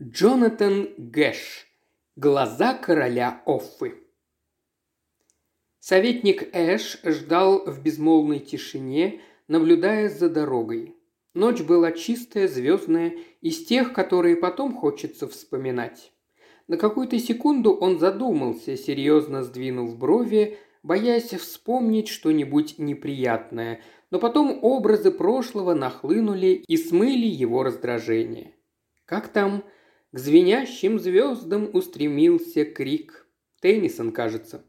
Джонатан Гэш. Глаза короля Оффы. Советник Эш ждал в безмолвной тишине, наблюдая за дорогой. Ночь была чистая, звездная, из тех, которые потом хочется вспоминать. На какую-то секунду он задумался, серьезно сдвинув брови, боясь вспомнить что-нибудь неприятное, но потом образы прошлого нахлынули и смыли его раздражение. Как там к звенящим звездам устремился крик. Теннисон, кажется.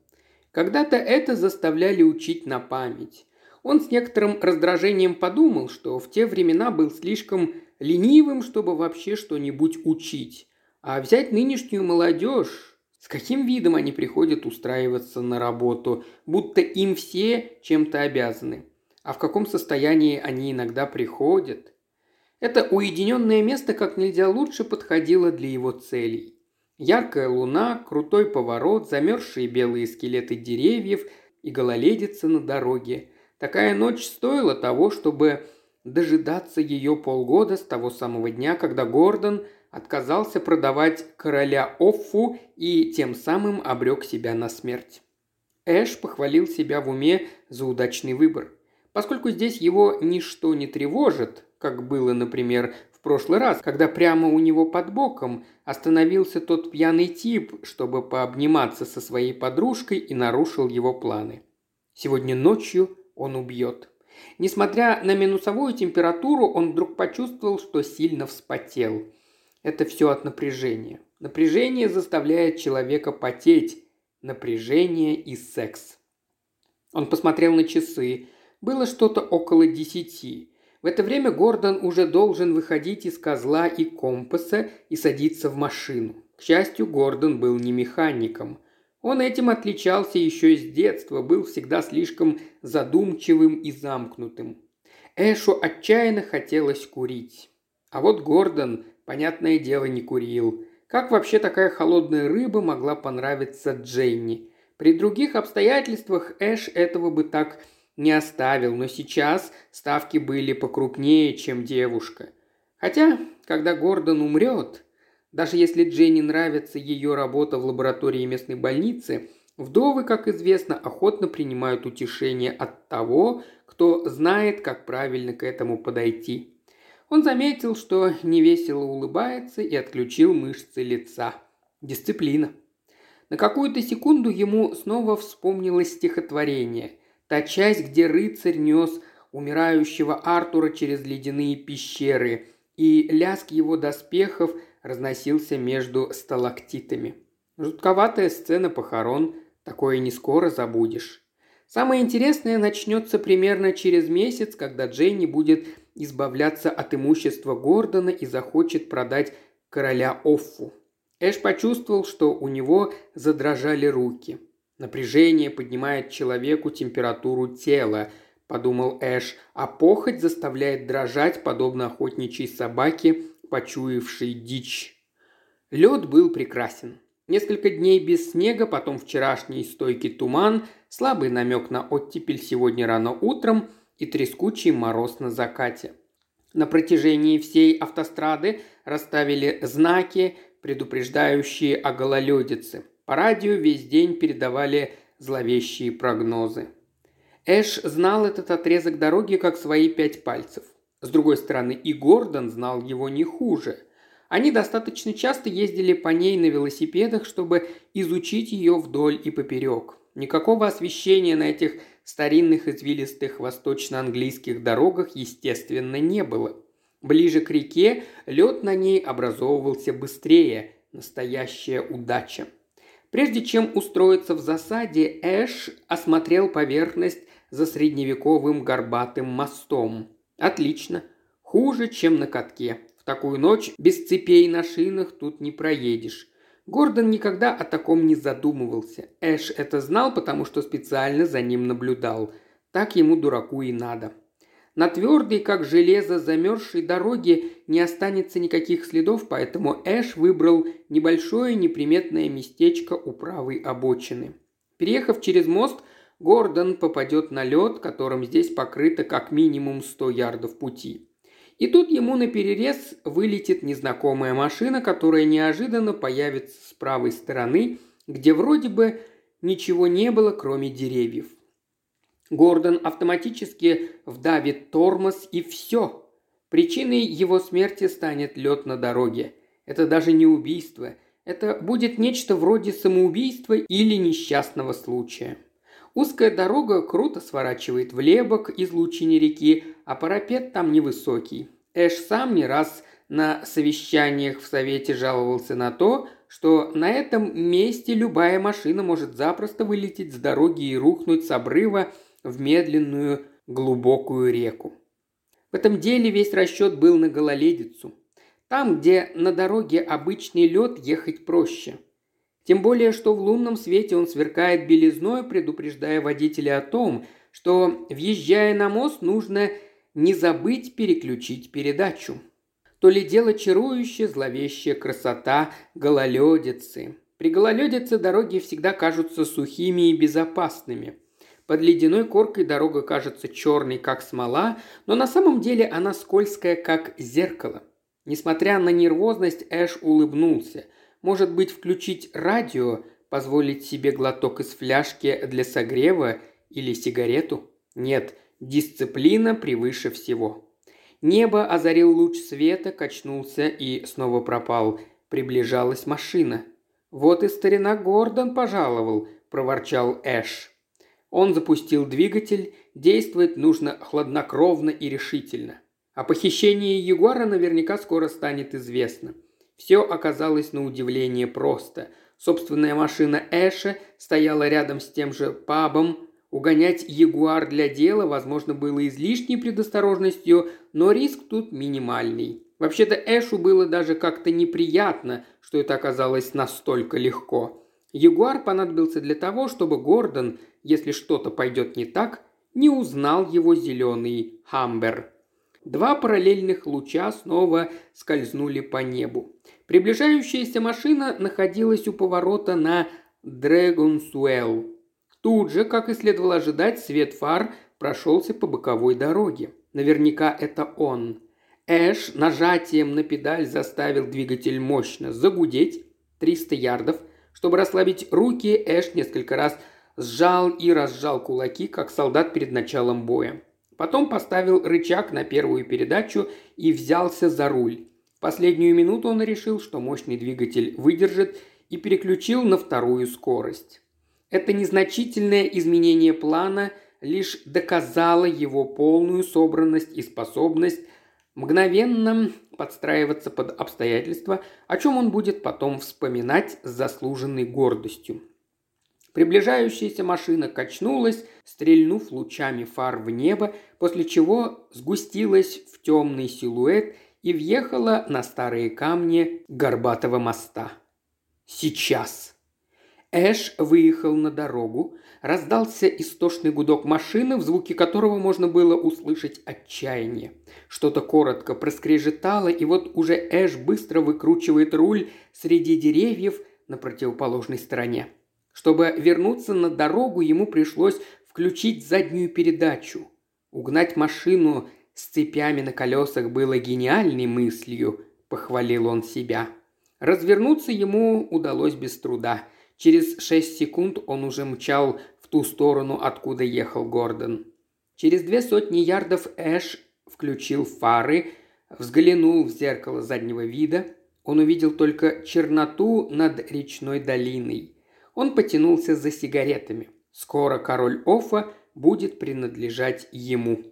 Когда-то это заставляли учить на память. Он с некоторым раздражением подумал, что в те времена был слишком ленивым, чтобы вообще что-нибудь учить. А взять нынешнюю молодежь, с каким видом они приходят устраиваться на работу, будто им все чем-то обязаны. А в каком состоянии они иногда приходят – это уединенное место как нельзя лучше подходило для его целей. Яркая луна, крутой поворот, замерзшие белые скелеты деревьев и гололедица на дороге. Такая ночь стоила того, чтобы дожидаться ее полгода с того самого дня, когда Гордон отказался продавать короля Оффу и тем самым обрек себя на смерть. Эш похвалил себя в уме за удачный выбор. Поскольку здесь его ничто не тревожит, как было, например, в прошлый раз, когда прямо у него под боком остановился тот пьяный тип, чтобы пообниматься со своей подружкой и нарушил его планы. Сегодня ночью он убьет. Несмотря на минусовую температуру, он вдруг почувствовал, что сильно вспотел. Это все от напряжения. Напряжение заставляет человека потеть. Напряжение и секс. Он посмотрел на часы. Было что-то около десяти. В это время Гордон уже должен выходить из козла и компаса и садиться в машину. К счастью, Гордон был не механиком. Он этим отличался еще с детства, был всегда слишком задумчивым и замкнутым. Эшу отчаянно хотелось курить. А вот Гордон, понятное дело, не курил. Как вообще такая холодная рыба могла понравиться Дженни? При других обстоятельствах Эш этого бы так не оставил, но сейчас ставки были покрупнее, чем девушка. Хотя, когда Гордон умрет, даже если Дженни нравится ее работа в лаборатории местной больницы, вдовы, как известно, охотно принимают утешение от того, кто знает, как правильно к этому подойти. Он заметил, что невесело улыбается и отключил мышцы лица. Дисциплина. На какую-то секунду ему снова вспомнилось стихотворение. Та часть, где рыцарь нес умирающего Артура через ледяные пещеры, и лязг его доспехов разносился между сталактитами. Жутковатая сцена похорон, такое не скоро забудешь. Самое интересное начнется примерно через месяц, когда Дженни будет избавляться от имущества Гордона и захочет продать короля Оффу. Эш почувствовал, что у него задрожали руки – Напряжение поднимает человеку температуру тела, подумал Эш, а похоть заставляет дрожать, подобно охотничьей собаке, почуявшей дичь. Лед был прекрасен. Несколько дней без снега, потом вчерашний стойкий туман, слабый намек на оттепель сегодня рано утром и трескучий мороз на закате. На протяжении всей автострады расставили знаки, предупреждающие о гололедице. По радио весь день передавали зловещие прогнозы. Эш знал этот отрезок дороги как свои пять пальцев. С другой стороны, и Гордон знал его не хуже. Они достаточно часто ездили по ней на велосипедах, чтобы изучить ее вдоль и поперек. Никакого освещения на этих старинных извилистых восточно-английских дорогах, естественно, не было. Ближе к реке лед на ней образовывался быстрее. Настоящая удача. Прежде чем устроиться в засаде, Эш осмотрел поверхность за средневековым горбатым мостом. Отлично. Хуже, чем на катке. В такую ночь без цепей на шинах тут не проедешь. Гордон никогда о таком не задумывался. Эш это знал, потому что специально за ним наблюдал. Так ему дураку и надо. На твердой, как железо, замерзшей дороге не останется никаких следов, поэтому Эш выбрал небольшое неприметное местечко у правой обочины. Переехав через мост, Гордон попадет на лед, которым здесь покрыто как минимум 100 ярдов пути. И тут ему на перерез вылетит незнакомая машина, которая неожиданно появится с правой стороны, где вроде бы ничего не было, кроме деревьев. Гордон автоматически вдавит тормоз и все. Причиной его смерти станет лед на дороге. Это даже не убийство. Это будет нечто вроде самоубийства или несчастного случая. Узкая дорога круто сворачивает влево к излучине реки, а парапет там невысокий. Эш сам не раз на совещаниях в Совете жаловался на то, что на этом месте любая машина может запросто вылететь с дороги и рухнуть с обрыва в медленную глубокую реку. В этом деле весь расчет был на гололедицу. Там, где на дороге обычный лед, ехать проще – тем более, что в лунном свете он сверкает белизной, предупреждая водителя о том, что, въезжая на мост, нужно не забыть переключить передачу. То ли дело чарующая, зловещая красота гололедицы. При гололедице дороги всегда кажутся сухими и безопасными. Под ледяной коркой дорога кажется черной, как смола, но на самом деле она скользкая, как зеркало. Несмотря на нервозность, Эш улыбнулся – может быть, включить радио, позволить себе глоток из фляжки для согрева или сигарету? Нет, дисциплина превыше всего. Небо озарил луч света, качнулся и снова пропал. Приближалась машина. «Вот и старина Гордон пожаловал», – проворчал Эш. Он запустил двигатель, действовать нужно хладнокровно и решительно. О похищении Ягуара наверняка скоро станет известно – все оказалось на удивление просто. Собственная машина Эша стояла рядом с тем же пабом. Угонять Ягуар для дела, возможно, было излишней предосторожностью, но риск тут минимальный. Вообще-то Эшу было даже как-то неприятно, что это оказалось настолько легко. Ягуар понадобился для того, чтобы Гордон, если что-то пойдет не так, не узнал его зеленый хамбер. Два параллельных луча снова скользнули по небу. Приближающаяся машина находилась у поворота на Дрэгонсуэлл. Тут же, как и следовало ожидать, свет фар прошелся по боковой дороге. Наверняка это он. Эш нажатием на педаль заставил двигатель мощно загудеть 300 ярдов. Чтобы расслабить руки, Эш несколько раз сжал и разжал кулаки, как солдат перед началом боя. Потом поставил рычаг на первую передачу и взялся за руль. В последнюю минуту он решил, что мощный двигатель выдержит и переключил на вторую скорость. Это незначительное изменение плана лишь доказало его полную собранность и способность мгновенно подстраиваться под обстоятельства, о чем он будет потом вспоминать с заслуженной гордостью. Приближающаяся машина качнулась, стрельнув лучами фар в небо, после чего сгустилась в темный силуэт и въехала на старые камни горбатого моста. Сейчас. Эш выехал на дорогу, раздался истошный гудок машины, в звуке которого можно было услышать отчаяние. Что-то коротко проскрежетало, и вот уже Эш быстро выкручивает руль среди деревьев на противоположной стороне. Чтобы вернуться на дорогу, ему пришлось включить заднюю передачу. Угнать машину с цепями на колесах было гениальной мыслью, похвалил он себя. Развернуться ему удалось без труда. Через шесть секунд он уже мчал в ту сторону, откуда ехал Гордон. Через две сотни ярдов Эш включил фары, взглянул в зеркало заднего вида. Он увидел только черноту над речной долиной. Он потянулся за сигаретами. Скоро король Офа будет принадлежать ему.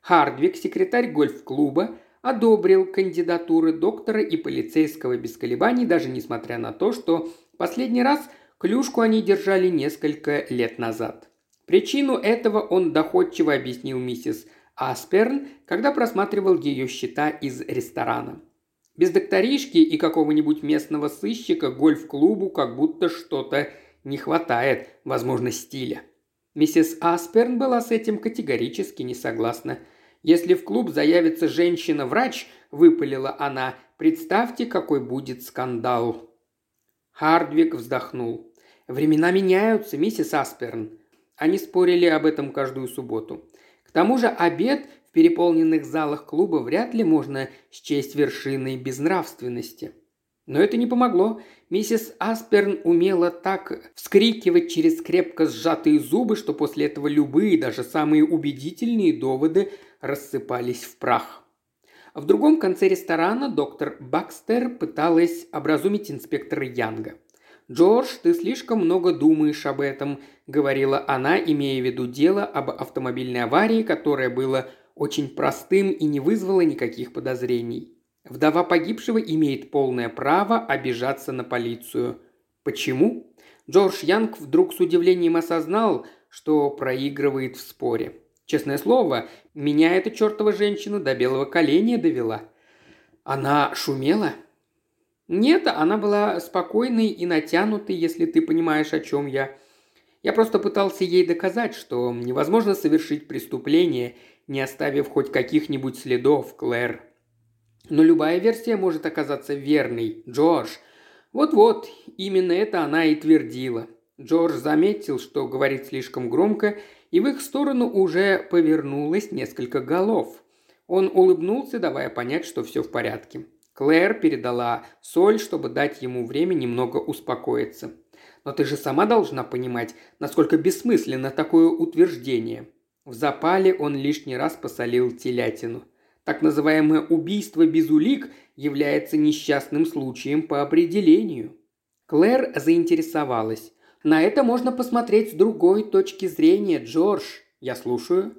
Хардвик, секретарь гольф-клуба, одобрил кандидатуры доктора и полицейского без колебаний, даже несмотря на то, что последний раз клюшку они держали несколько лет назад. Причину этого он доходчиво объяснил миссис Асперн, когда просматривал ее счета из ресторана. Без докторишки и какого-нибудь местного сыщика гольф-клубу как будто что-то не хватает, возможно, стиля. Миссис Асперн была с этим категорически не согласна. «Если в клуб заявится женщина-врач», – выпалила она, – «представьте, какой будет скандал». Хардвик вздохнул. «Времена меняются, миссис Асперн». Они спорили об этом каждую субботу. К тому же обед в переполненных залах клуба вряд ли можно счесть вершиной безнравственности. Но это не помогло. Миссис Асперн умела так вскрикивать через крепко сжатые зубы, что после этого любые, даже самые убедительные доводы рассыпались в прах. В другом конце ресторана доктор Бакстер пыталась образумить инспектора Янга. «Джордж, ты слишком много думаешь об этом», – говорила она, имея в виду дело об автомобильной аварии, которое было очень простым и не вызвало никаких подозрений. Вдова погибшего имеет полное право обижаться на полицию. Почему? Джордж Янг вдруг с удивлением осознал, что проигрывает в споре. Честное слово, меня эта чертова женщина до белого коленя довела. Она шумела? Нет, она была спокойной и натянутой, если ты понимаешь, о чем я. Я просто пытался ей доказать, что невозможно совершить преступление, не оставив хоть каких-нибудь следов, Клэр. Но любая версия может оказаться верной, Джордж. Вот-вот, именно это она и твердила. Джордж заметил, что говорит слишком громко, и в их сторону уже повернулось несколько голов. Он улыбнулся, давая понять, что все в порядке. Клэр передала соль, чтобы дать ему время немного успокоиться. Но ты же сама должна понимать, насколько бессмысленно такое утверждение. В запале он лишний раз посолил телятину. Так называемое убийство без улик является несчастным случаем по определению. Клэр заинтересовалась. На это можно посмотреть с другой точки зрения, Джордж. Я слушаю.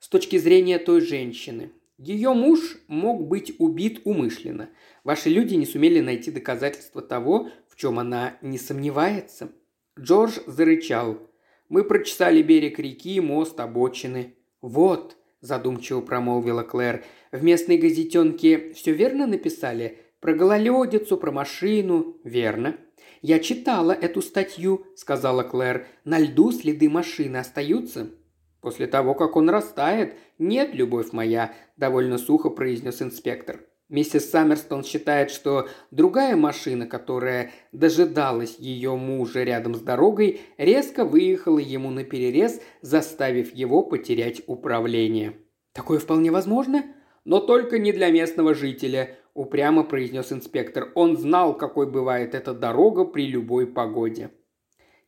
С точки зрения той женщины. Ее муж мог быть убит умышленно. Ваши люди не сумели найти доказательства того, в чем она не сомневается. Джордж зарычал. Мы прочесали берег реки, мост, обочины. Вот, задумчиво промолвила Клэр, в местной газетенке все верно написали? Про гололедицу, про машину. Верно. «Я читала эту статью», – сказала Клэр. «На льду следы машины остаются?» «После того, как он растает, нет, любовь моя», – довольно сухо произнес инспектор. Миссис Саммерстон считает, что другая машина, которая дожидалась ее мужа рядом с дорогой, резко выехала ему на перерез, заставив его потерять управление. «Такое вполне возможно?» «Но только не для местного жителя упрямо произнес инспектор. Он знал, какой бывает эта дорога при любой погоде.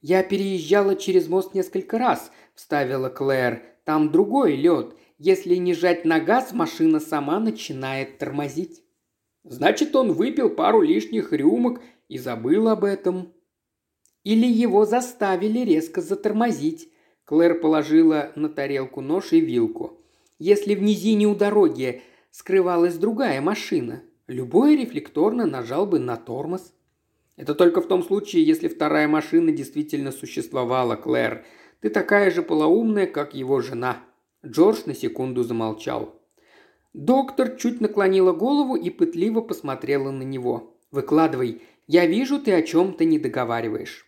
«Я переезжала через мост несколько раз», – вставила Клэр. «Там другой лед. Если не жать на газ, машина сама начинает тормозить». «Значит, он выпил пару лишних рюмок и забыл об этом». «Или его заставили резко затормозить», – Клэр положила на тарелку нож и вилку. «Если в низине у дороги скрывалась другая машина, Любой рефлекторно нажал бы на тормоз. Это только в том случае, если вторая машина действительно существовала, Клэр. Ты такая же полоумная, как его жена. Джордж на секунду замолчал. Доктор чуть наклонила голову и пытливо посмотрела на него. «Выкладывай. Я вижу, ты о чем-то не договариваешь».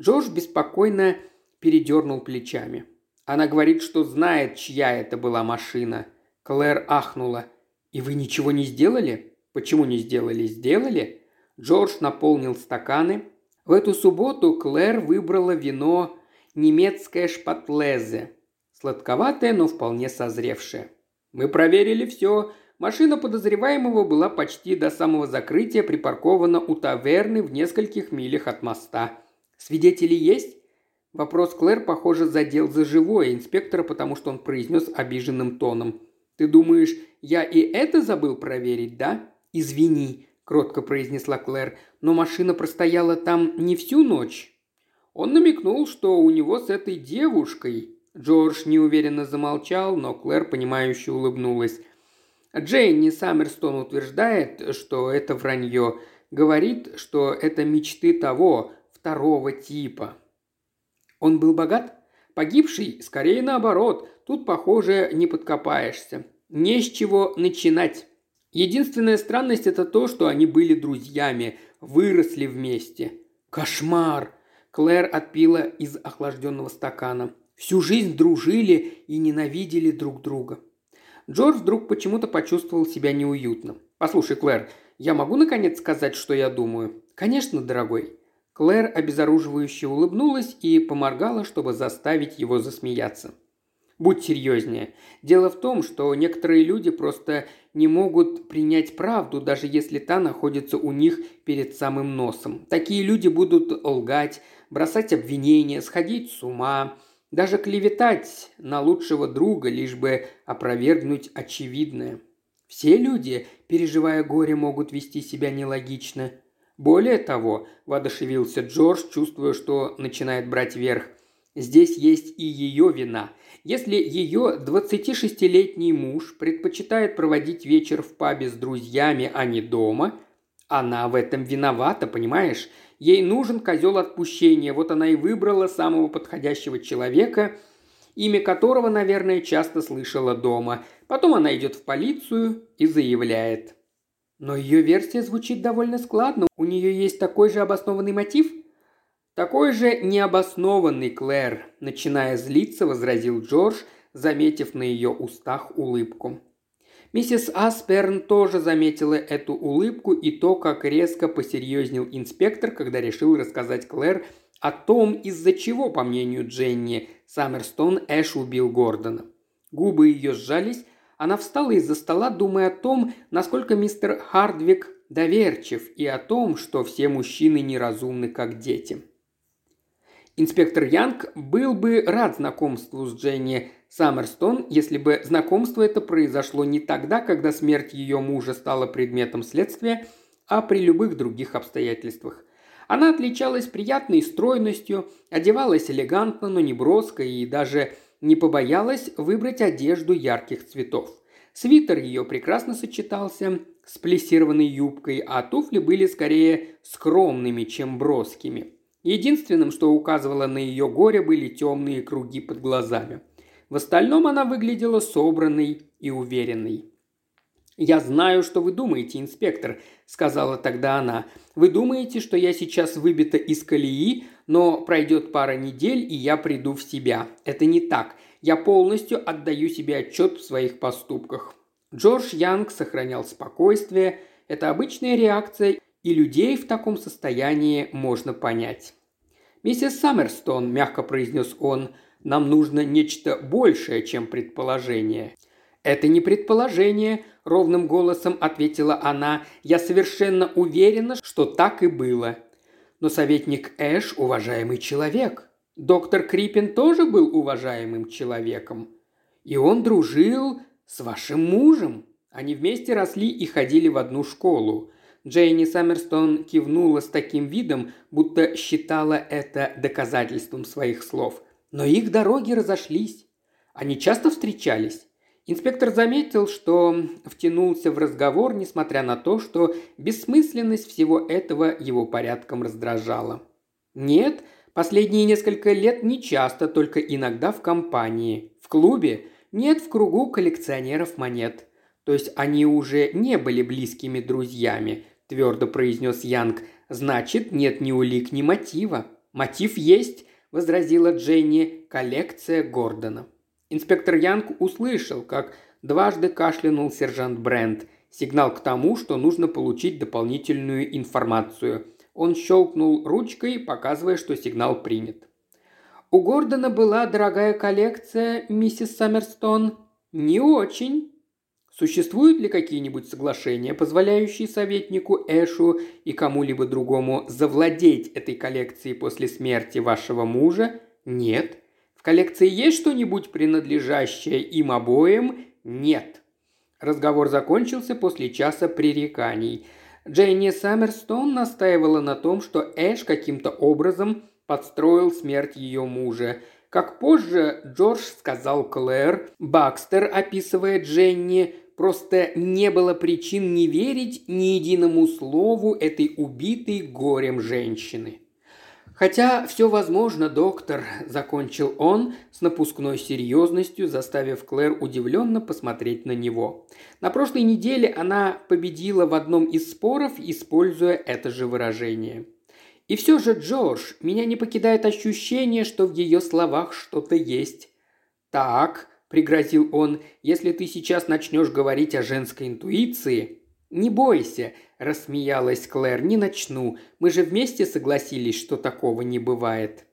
Джордж беспокойно передернул плечами. Она говорит, что знает, чья это была машина. Клэр ахнула. «И вы ничего не сделали?» Почему не сделали? Сделали. Джордж наполнил стаканы. В эту субботу Клэр выбрала вино немецкое шпатлезе. Сладковатое, но вполне созревшее. Мы проверили все. Машина подозреваемого была почти до самого закрытия припаркована у таверны в нескольких милях от моста. Свидетели есть? Вопрос Клэр, похоже, задел за живое инспектора, потому что он произнес обиженным тоном. «Ты думаешь, я и это забыл проверить, да?» «Извини», – кротко произнесла Клэр, – «но машина простояла там не всю ночь». Он намекнул, что у него с этой девушкой. Джордж неуверенно замолчал, но Клэр, понимающе улыбнулась. Джейни Саммерстон утверждает, что это вранье. Говорит, что это мечты того, второго типа. Он был богат? Погибший? Скорее наоборот. Тут, похоже, не подкопаешься. Не с чего начинать. Единственная странность это то, что они были друзьями, выросли вместе. Кошмар! Клэр отпила из охлажденного стакана. Всю жизнь дружили и ненавидели друг друга. Джордж вдруг почему-то почувствовал себя неуютно. «Послушай, Клэр, я могу наконец сказать, что я думаю?» «Конечно, дорогой». Клэр обезоруживающе улыбнулась и поморгала, чтобы заставить его засмеяться. Будь серьезнее. Дело в том, что некоторые люди просто не могут принять правду, даже если та находится у них перед самым носом. Такие люди будут лгать, бросать обвинения, сходить с ума, даже клеветать на лучшего друга, лишь бы опровергнуть очевидное. Все люди, переживая горе, могут вести себя нелогично. Более того, воодушевился Джордж, чувствуя, что начинает брать верх. Здесь есть и ее вина. Если ее 26-летний муж предпочитает проводить вечер в пабе с друзьями, а не дома, она в этом виновата, понимаешь? Ей нужен козел отпущения, вот она и выбрала самого подходящего человека, имя которого, наверное, часто слышала дома. Потом она идет в полицию и заявляет. Но ее версия звучит довольно складно. У нее есть такой же обоснованный мотив – «Такой же необоснованный, Клэр», – начиная злиться, возразил Джордж, заметив на ее устах улыбку. Миссис Асперн тоже заметила эту улыбку и то, как резко посерьезнел инспектор, когда решил рассказать Клэр о том, из-за чего, по мнению Дженни, Саммерстон Эш убил Гордона. Губы ее сжались, она встала из-за стола, думая о том, насколько мистер Хардвик доверчив, и о том, что все мужчины неразумны, как дети. Инспектор Янг был бы рад знакомству с Дженни Саммерстон, если бы знакомство это произошло не тогда, когда смерть ее мужа стала предметом следствия, а при любых других обстоятельствах. Она отличалась приятной стройностью, одевалась элегантно, но не броско и даже не побоялась выбрать одежду ярких цветов. Свитер ее прекрасно сочетался с плессированной юбкой, а туфли были скорее скромными, чем броскими – Единственным, что указывало на ее горе, были темные круги под глазами. В остальном она выглядела собранной и уверенной. «Я знаю, что вы думаете, инспектор», – сказала тогда она. «Вы думаете, что я сейчас выбита из колеи, но пройдет пара недель, и я приду в себя. Это не так. Я полностью отдаю себе отчет в своих поступках». Джордж Янг сохранял спокойствие. Это обычная реакция, и людей в таком состоянии можно понять. «Миссис Саммерстон», – мягко произнес он, – «нам нужно нечто большее, чем предположение». «Это не предположение», – ровным голосом ответила она. «Я совершенно уверена, что так и было». «Но советник Эш – уважаемый человек. Доктор Крипин тоже был уважаемым человеком. И он дружил с вашим мужем. Они вместе росли и ходили в одну школу. Джейни Саммерстон кивнула с таким видом, будто считала это доказательством своих слов. Но их дороги разошлись. Они часто встречались. Инспектор заметил, что втянулся в разговор, несмотря на то, что бессмысленность всего этого его порядком раздражала. Нет, последние несколько лет не часто, только иногда в компании. В клубе, нет в кругу коллекционеров монет. То есть они уже не были близкими друзьями, – твердо произнес Янг. «Значит, нет ни улик, ни мотива». «Мотив есть», – возразила Дженни, – «коллекция Гордона». Инспектор Янг услышал, как дважды кашлянул сержант Брент. Сигнал к тому, что нужно получить дополнительную информацию. Он щелкнул ручкой, показывая, что сигнал принят. «У Гордона была дорогая коллекция, миссис Саммерстон?» «Не очень», Существуют ли какие-нибудь соглашения, позволяющие советнику Эшу и кому-либо другому завладеть этой коллекцией после смерти вашего мужа? Нет. В коллекции есть что-нибудь, принадлежащее им обоим? Нет. Разговор закончился после часа пререканий. Дженни Саммерстон настаивала на том, что Эш каким-то образом подстроил смерть ее мужа. Как позже Джордж сказал Клэр, Бакстер, описывая Дженни, Просто не было причин не верить ни единому слову этой убитой горем женщины. «Хотя все возможно, доктор», – закончил он с напускной серьезностью, заставив Клэр удивленно посмотреть на него. На прошлой неделе она победила в одном из споров, используя это же выражение. И все же, Джордж, меня не покидает ощущение, что в ее словах что-то есть. «Так», – пригрозил он, – «если ты сейчас начнешь говорить о женской интуиции...» «Не бойся», – рассмеялась Клэр, – «не начну. Мы же вместе согласились, что такого не бывает».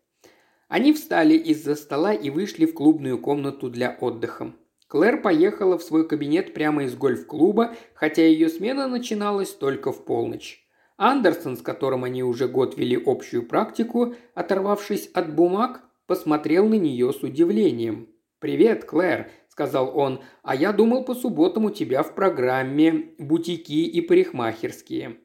Они встали из-за стола и вышли в клубную комнату для отдыха. Клэр поехала в свой кабинет прямо из гольф-клуба, хотя ее смена начиналась только в полночь. Андерсон, с которым они уже год вели общую практику, оторвавшись от бумаг, посмотрел на нее с удивлением. «Привет, Клэр», – сказал он, – «а я думал по субботам у тебя в программе бутики и парикмахерские».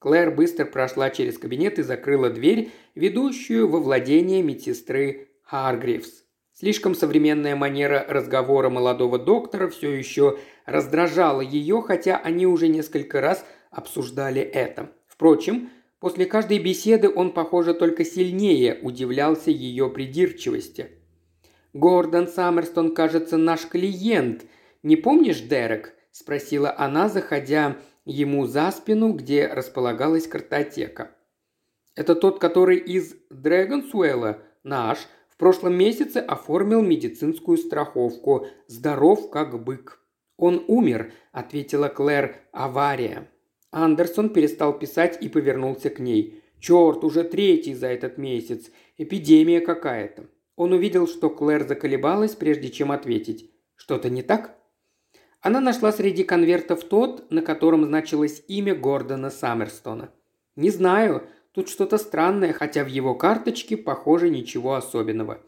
Клэр быстро прошла через кабинет и закрыла дверь, ведущую во владение медсестры Харгривс. Слишком современная манера разговора молодого доктора все еще раздражала ее, хотя они уже несколько раз обсуждали это. Впрочем, после каждой беседы он, похоже, только сильнее удивлялся ее придирчивости. «Гордон Саммерстон, кажется, наш клиент. Не помнишь, Дерек?» – спросила она, заходя ему за спину, где располагалась картотека. «Это тот, который из Дрэгонсуэлла, наш, в прошлом месяце оформил медицинскую страховку. Здоров, как бык». «Он умер», – ответила Клэр, – «авария». Андерсон перестал писать и повернулся к ней. «Черт, уже третий за этот месяц. Эпидемия какая-то». Он увидел, что Клэр заколебалась, прежде чем ответить. «Что-то не так?» Она нашла среди конвертов тот, на котором значилось имя Гордона Саммерстона. «Не знаю, тут что-то странное, хотя в его карточке, похоже, ничего особенного».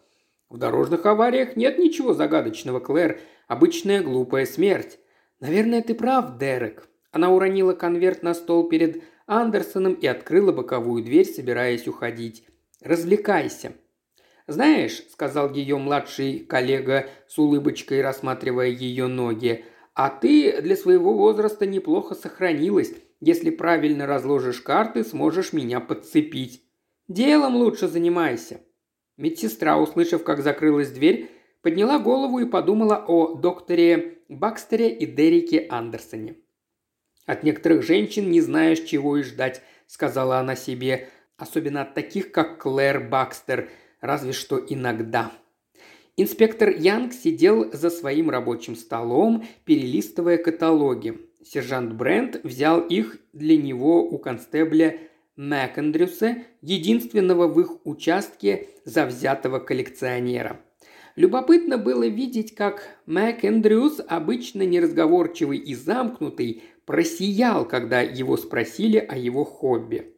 «В дорожных авариях нет ничего загадочного, Клэр. Обычная глупая смерть». «Наверное, ты прав, Дерек. Она уронила конверт на стол перед Андерсоном и открыла боковую дверь, собираясь уходить. «Развлекайся». «Знаешь», — сказал ее младший коллега с улыбочкой, рассматривая ее ноги, «а ты для своего возраста неплохо сохранилась. Если правильно разложишь карты, сможешь меня подцепить. Делом лучше занимайся». Медсестра, услышав, как закрылась дверь, подняла голову и подумала о докторе Бакстере и Дереке Андерсоне. «От некоторых женщин не знаешь, чего и ждать», – сказала она себе, особенно от таких, как Клэр Бакстер, разве что иногда. Инспектор Янг сидел за своим рабочим столом, перелистывая каталоги. Сержант Брент взял их для него у констебля Макэндрюса, единственного в их участке завзятого коллекционера. Любопытно было видеть, как Макэндрюс, обычно неразговорчивый и замкнутый, просиял, когда его спросили о его хобби.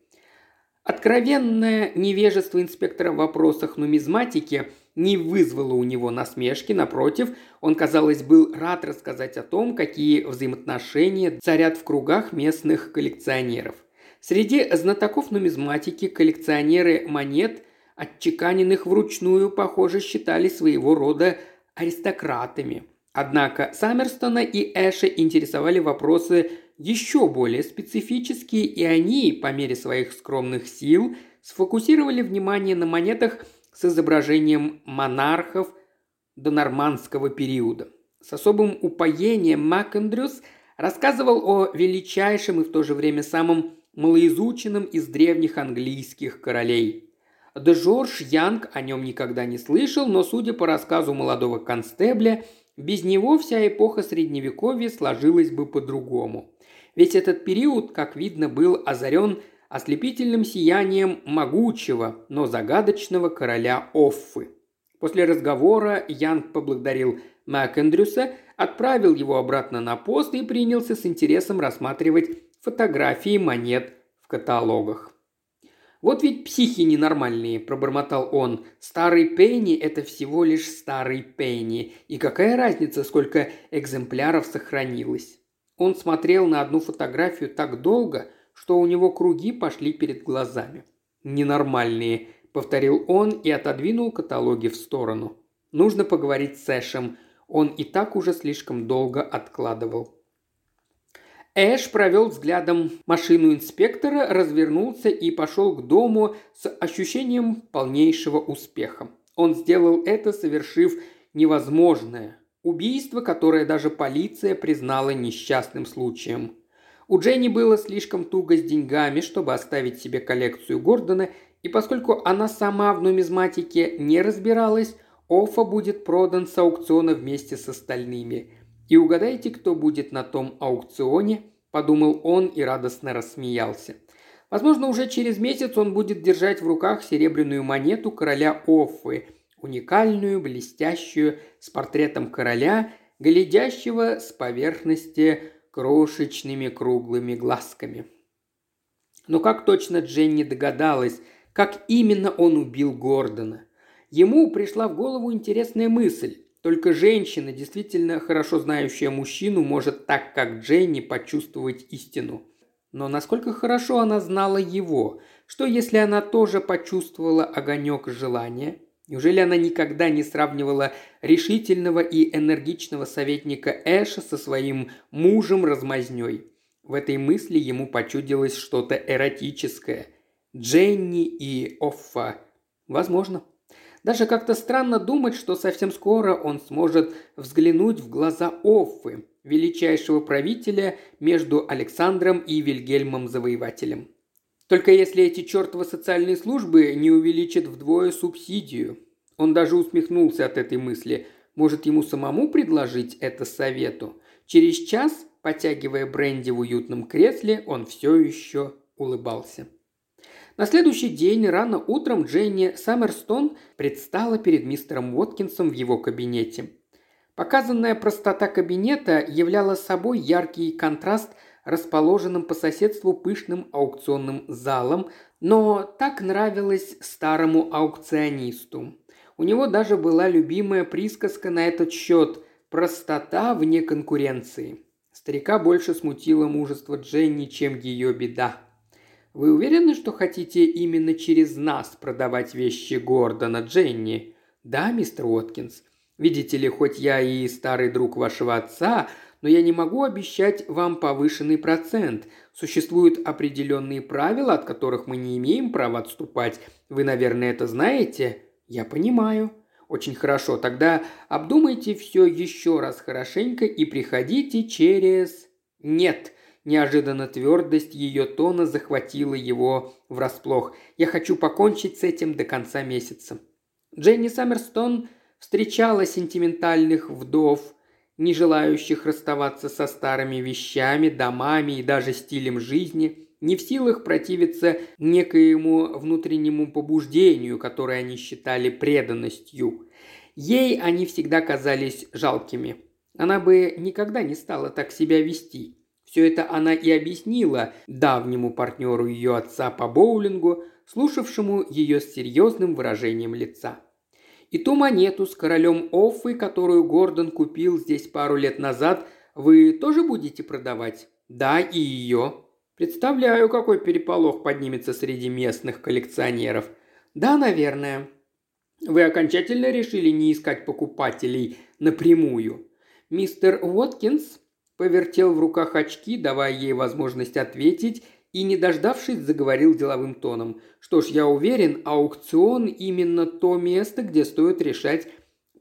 Откровенное невежество инспектора в вопросах нумизматики не вызвало у него насмешки, напротив, он, казалось, был рад рассказать о том, какие взаимоотношения царят в кругах местных коллекционеров. Среди знатоков нумизматики коллекционеры монет, отчеканенных вручную, похоже, считали своего рода аристократами – Однако Саммерстона и Эша интересовали вопросы еще более специфические, и они, по мере своих скромных сил, сфокусировали внимание на монетах с изображением монархов до нормандского периода. С особым упоением Макэндрюс рассказывал о величайшем и в то же время самом малоизученном из древних английских королей. Де Жорж Янг о нем никогда не слышал, но, судя по рассказу молодого констебля, без него вся эпоха Средневековья сложилась бы по-другому. Ведь этот период, как видно, был озарен ослепительным сиянием могучего, но загадочного короля Оффы. После разговора Янг поблагодарил Макэндрюса, отправил его обратно на пост и принялся с интересом рассматривать фотографии монет в каталогах. «Вот ведь психи ненормальные», – пробормотал он. «Старый Пенни – это всего лишь старый Пенни. И какая разница, сколько экземпляров сохранилось?» Он смотрел на одну фотографию так долго, что у него круги пошли перед глазами. «Ненормальные», – повторил он и отодвинул каталоги в сторону. «Нужно поговорить с Эшем. Он и так уже слишком долго откладывал». Эш провел взглядом машину инспектора, развернулся и пошел к дому с ощущением полнейшего успеха. Он сделал это, совершив невозможное. Убийство, которое даже полиция признала несчастным случаем. У Дженни было слишком туго с деньгами, чтобы оставить себе коллекцию Гордона, и поскольку она сама в нумизматике не разбиралась, Офа будет продан с аукциона вместе с остальными. И угадайте, кто будет на том аукционе?» – подумал он и радостно рассмеялся. Возможно, уже через месяц он будет держать в руках серебряную монету короля Оффы, уникальную, блестящую, с портретом короля, глядящего с поверхности крошечными круглыми глазками. Но как точно Дженни догадалась, как именно он убил Гордона? Ему пришла в голову интересная мысль. Только женщина, действительно хорошо знающая мужчину, может так, как Дженни, почувствовать истину. Но насколько хорошо она знала его? Что если она тоже почувствовала огонек желания? Неужели она никогда не сравнивала решительного и энергичного советника Эша со своим мужем-размазней? В этой мысли ему почудилось что-то эротическое. Дженни и Оффа. Возможно. Даже как-то странно думать, что совсем скоро он сможет взглянуть в глаза Оффы, величайшего правителя между Александром и Вильгельмом Завоевателем. Только если эти чертовы социальные службы не увеличат вдвое субсидию. Он даже усмехнулся от этой мысли. Может, ему самому предложить это совету? Через час, потягивая бренди в уютном кресле, он все еще улыбался. На следующий день рано утром Дженни Саммерстон предстала перед мистером Уоткинсом в его кабинете. Показанная простота кабинета являла собой яркий контраст расположенным по соседству пышным аукционным залом, но так нравилось старому аукционисту. У него даже была любимая присказка на этот счет «простота вне конкуренции». Старика больше смутило мужество Дженни, чем ее беда. «Вы уверены, что хотите именно через нас продавать вещи Гордона, Дженни?» «Да, мистер Уоткинс. Видите ли, хоть я и старый друг вашего отца, но я не могу обещать вам повышенный процент. Существуют определенные правила, от которых мы не имеем права отступать. Вы, наверное, это знаете?» «Я понимаю». «Очень хорошо. Тогда обдумайте все еще раз хорошенько и приходите через...» «Нет», Неожиданно твердость ее тона захватила его врасплох. «Я хочу покончить с этим до конца месяца». Дженни Саммерстон встречала сентиментальных вдов, не желающих расставаться со старыми вещами, домами и даже стилем жизни, не в силах противиться некоему внутреннему побуждению, которое они считали преданностью. Ей они всегда казались жалкими. Она бы никогда не стала так себя вести. Все это она и объяснила давнему партнеру ее отца по боулингу, слушавшему ее с серьезным выражением лица. И ту монету с королем Оффы, которую Гордон купил здесь пару лет назад, вы тоже будете продавать? Да, и ее. Представляю, какой переполох поднимется среди местных коллекционеров. Да, наверное. Вы окончательно решили не искать покупателей напрямую. Мистер Уоткинс повертел в руках очки, давая ей возможность ответить, и, не дождавшись, заговорил деловым тоном. «Что ж, я уверен, аукцион именно то место, где стоит решать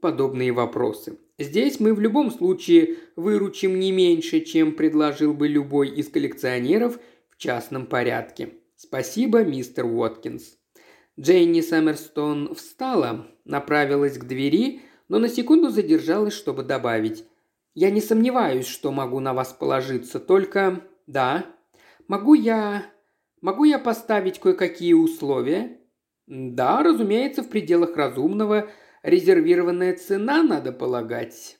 подобные вопросы. Здесь мы в любом случае выручим не меньше, чем предложил бы любой из коллекционеров в частном порядке. Спасибо, мистер Уоткинс». Джейни Саммерстон встала, направилась к двери, но на секунду задержалась, чтобы добавить. Я не сомневаюсь, что могу на вас положиться, только... Да. Могу я... Могу я поставить кое-какие условия? Да, разумеется, в пределах разумного. Резервированная цена, надо полагать.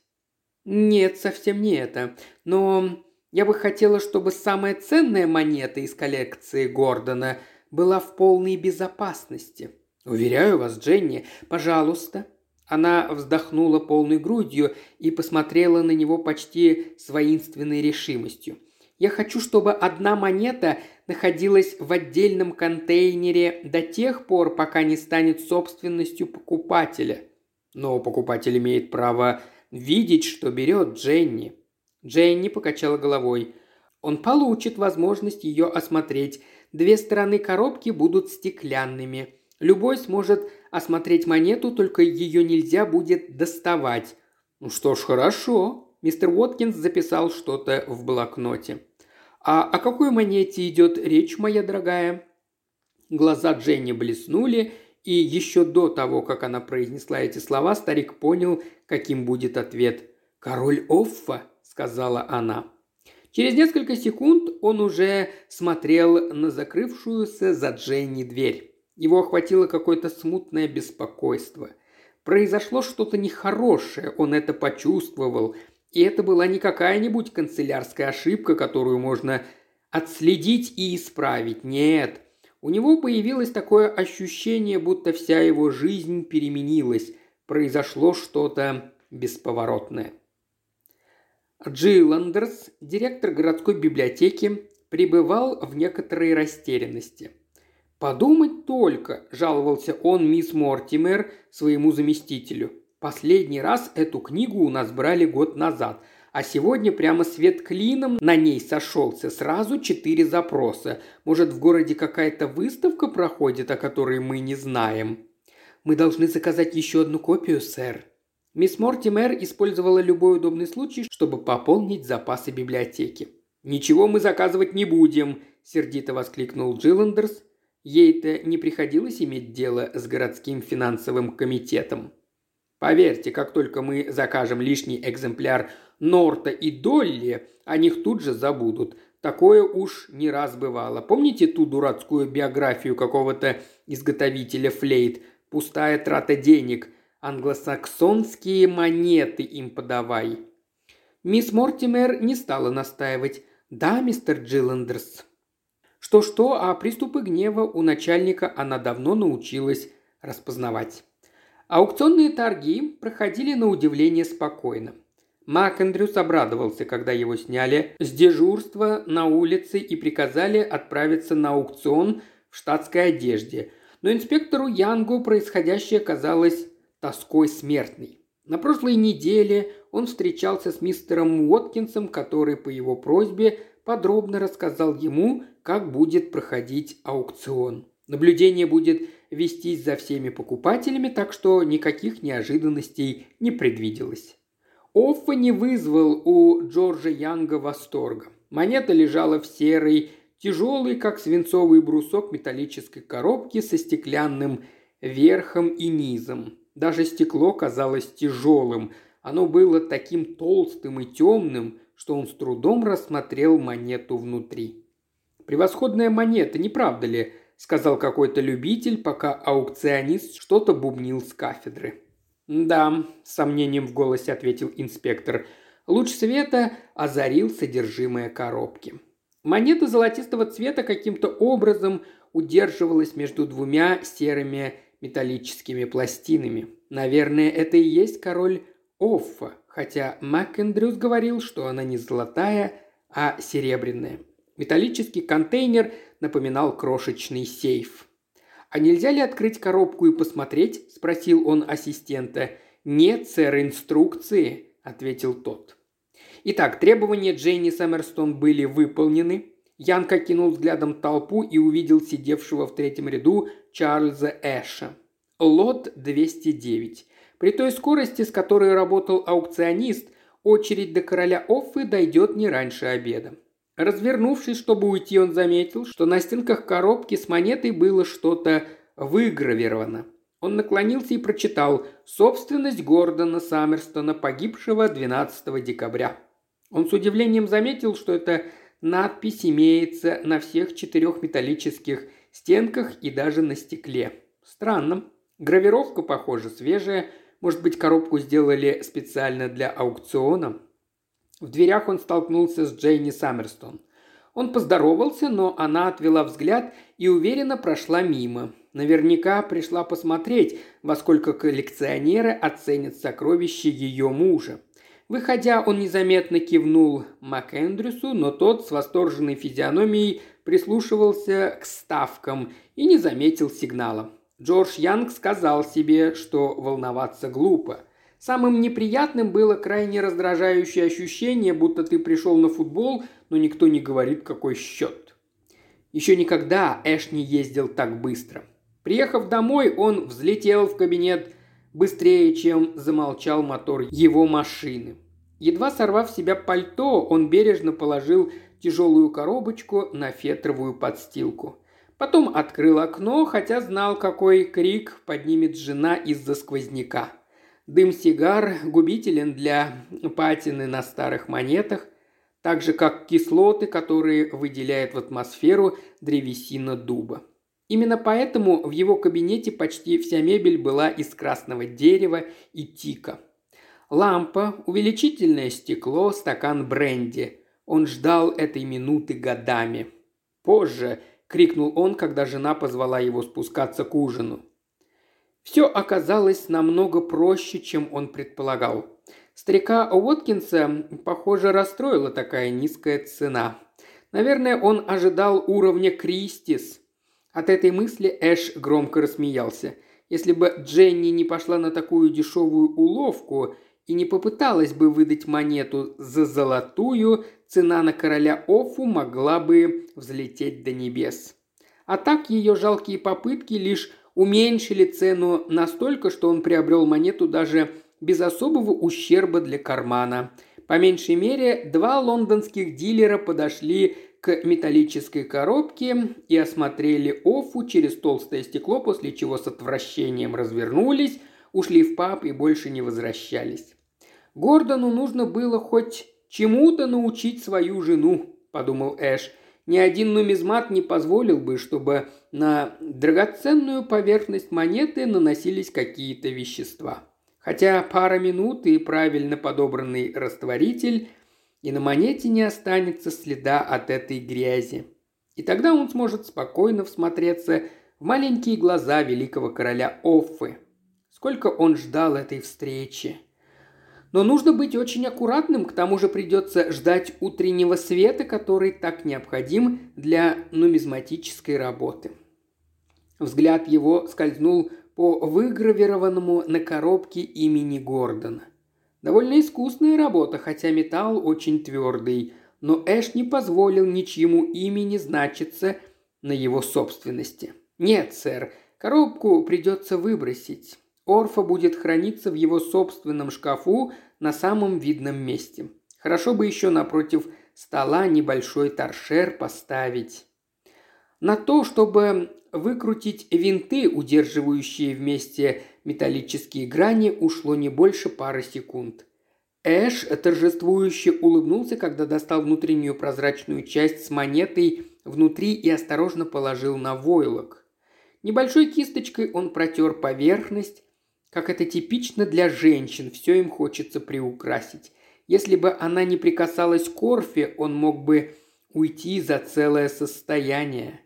Нет, совсем не это. Но я бы хотела, чтобы самая ценная монета из коллекции Гордона была в полной безопасности. Уверяю вас, Дженни, пожалуйста, она вздохнула полной грудью и посмотрела на него почти с воинственной решимостью. «Я хочу, чтобы одна монета находилась в отдельном контейнере до тех пор, пока не станет собственностью покупателя. Но покупатель имеет право видеть, что берет Дженни». Дженни покачала головой. «Он получит возможность ее осмотреть. Две стороны коробки будут стеклянными. Любой сможет осмотреть монету, только ее нельзя будет доставать. Ну что ж, хорошо. Мистер Уоткинс записал что-то в блокноте. А о какой монете идет речь, моя дорогая? Глаза Дженни блеснули, и еще до того, как она произнесла эти слова, старик понял, каким будет ответ. «Король Оффа», — сказала она. Через несколько секунд он уже смотрел на закрывшуюся за Дженни дверь. Его охватило какое-то смутное беспокойство. Произошло что-то нехорошее, он это почувствовал. И это была не какая-нибудь канцелярская ошибка, которую можно отследить и исправить. Нет, у него появилось такое ощущение, будто вся его жизнь переменилась. Произошло что-то бесповоротное. Джиландерс, директор городской библиотеки, пребывал в некоторой растерянности. «Подумать только», – жаловался он мисс Мортимер своему заместителю. «Последний раз эту книгу у нас брали год назад, а сегодня прямо свет клином на ней сошелся. Сразу четыре запроса. Может, в городе какая-то выставка проходит, о которой мы не знаем?» «Мы должны заказать еще одну копию, сэр», Мисс Мортимер использовала любой удобный случай, чтобы пополнить запасы библиотеки. «Ничего мы заказывать не будем», – сердито воскликнул Джиллендерс. Ей-то не приходилось иметь дело с городским финансовым комитетом. Поверьте, как только мы закажем лишний экземпляр Норта и Долли, о них тут же забудут. Такое уж не раз бывало. Помните ту дурацкую биографию какого-то изготовителя флейт? Пустая трата денег – Англосаксонские монеты им подавай». Мисс Мортимер не стала настаивать. «Да, мистер Джиллендерс». Что-что, а приступы гнева у начальника она давно научилась распознавать. Аукционные торги проходили на удивление спокойно. Мак обрадовался, когда его сняли с дежурства на улице и приказали отправиться на аукцион в штатской одежде. Но инспектору Янгу происходящее казалось тоской смертной. На прошлой неделе он встречался с мистером Уоткинсом, который по его просьбе подробно рассказал ему, как будет проходить аукцион. Наблюдение будет вестись за всеми покупателями, так что никаких неожиданностей не предвиделось. Оффа не вызвал у Джорджа Янга восторга. Монета лежала в серой, тяжелой, как свинцовый брусок металлической коробки со стеклянным верхом и низом. Даже стекло казалось тяжелым. Оно было таким толстым и темным, что он с трудом рассмотрел монету внутри. «Превосходная монета, не правда ли?» – сказал какой-то любитель, пока аукционист что-то бубнил с кафедры. «Да», – с сомнением в голосе ответил инспектор. Луч света озарил содержимое коробки. Монета золотистого цвета каким-то образом удерживалась между двумя серыми металлическими пластинами. Наверное, это и есть король Оффа, хотя МакЭндрюс говорил, что она не золотая, а серебряная. Металлический контейнер напоминал крошечный сейф. «А нельзя ли открыть коробку и посмотреть?» – спросил он ассистента. «Нет, сэр, инструкции», – ответил тот. Итак, требования Джейни Сэмерстон были выполнены. Янка кинул взглядом толпу и увидел сидевшего в третьем ряду Чарльза Эша. Лот 209. При той скорости, с которой работал аукционист, очередь до короля Оффы дойдет не раньше обеда. Развернувшись, чтобы уйти, он заметил, что на стенках коробки с монетой было что-то выгравировано. Он наклонился и прочитал «Собственность Гордона Саммерстона, погибшего 12 декабря». Он с удивлением заметил, что эта надпись имеется на всех четырех металлических стенках и даже на стекле. Странно. Гравировка, похоже, свежая. Может быть, коробку сделали специально для аукциона? В дверях он столкнулся с Джейни Саммерстон. Он поздоровался, но она отвела взгляд и уверенно прошла мимо. Наверняка пришла посмотреть, во сколько коллекционеры оценят сокровища ее мужа. Выходя, он незаметно кивнул МакЭндрюсу, но тот с восторженной физиономией прислушивался к ставкам и не заметил сигнала. Джордж Янг сказал себе, что волноваться глупо. Самым неприятным было крайне раздражающее ощущение, будто ты пришел на футбол, но никто не говорит, какой счет. Еще никогда Эш не ездил так быстро. Приехав домой, он взлетел в кабинет быстрее, чем замолчал мотор его машины. Едва сорвав себя пальто, он бережно положил тяжелую коробочку на фетровую подстилку. Потом открыл окно, хотя знал, какой крик поднимет жена из-за сквозняка. Дым сигар губителен для патины на старых монетах. так же как кислоты, которые выделяет в атмосферу древесина дуба. Именно поэтому в его кабинете почти вся мебель была из красного дерева и тика. Лампа, увеличительное стекло, стакан бренди. Он ждал этой минуты годами. «Позже!» – крикнул он, когда жена позвала его спускаться к ужину. Все оказалось намного проще, чем он предполагал. Старика Уоткинса, похоже, расстроила такая низкая цена. Наверное, он ожидал уровня Кристис. От этой мысли Эш громко рассмеялся. Если бы Дженни не пошла на такую дешевую уловку и не попыталась бы выдать монету за золотую, цена на короля Офу могла бы взлететь до небес. А так ее жалкие попытки лишь уменьшили цену настолько, что он приобрел монету даже без особого ущерба для кармана. По меньшей мере, два лондонских дилера подошли к металлической коробке и осмотрели Офу через толстое стекло, после чего с отвращением развернулись, ушли в паб и больше не возвращались. Гордону нужно было хоть чему-то научить свою жену, подумал Эш. Ни один нумизмат не позволил бы, чтобы на драгоценную поверхность монеты наносились какие-то вещества. Хотя пара минут и правильно подобранный растворитель, и на монете не останется следа от этой грязи. И тогда он сможет спокойно всмотреться в маленькие глаза великого короля Оффы. Сколько он ждал этой встречи. Но нужно быть очень аккуратным, к тому же придется ждать утреннего света, который так необходим для нумизматической работы. Взгляд его скользнул по выгравированному на коробке имени Гордона. Довольно искусная работа, хотя металл очень твердый, но Эш не позволил ничьему имени значиться на его собственности. «Нет, сэр, коробку придется выбросить. Орфа будет храниться в его собственном шкафу на самом видном месте. Хорошо бы еще напротив стола небольшой торшер поставить. На то, чтобы выкрутить винты, удерживающие вместе металлические грани, ушло не больше пары секунд. Эш торжествующе улыбнулся, когда достал внутреннюю прозрачную часть с монетой внутри и осторожно положил на войлок. Небольшой кисточкой он протер поверхность, как это типично для женщин, все им хочется приукрасить. Если бы она не прикасалась к Орфе, он мог бы уйти за целое состояние.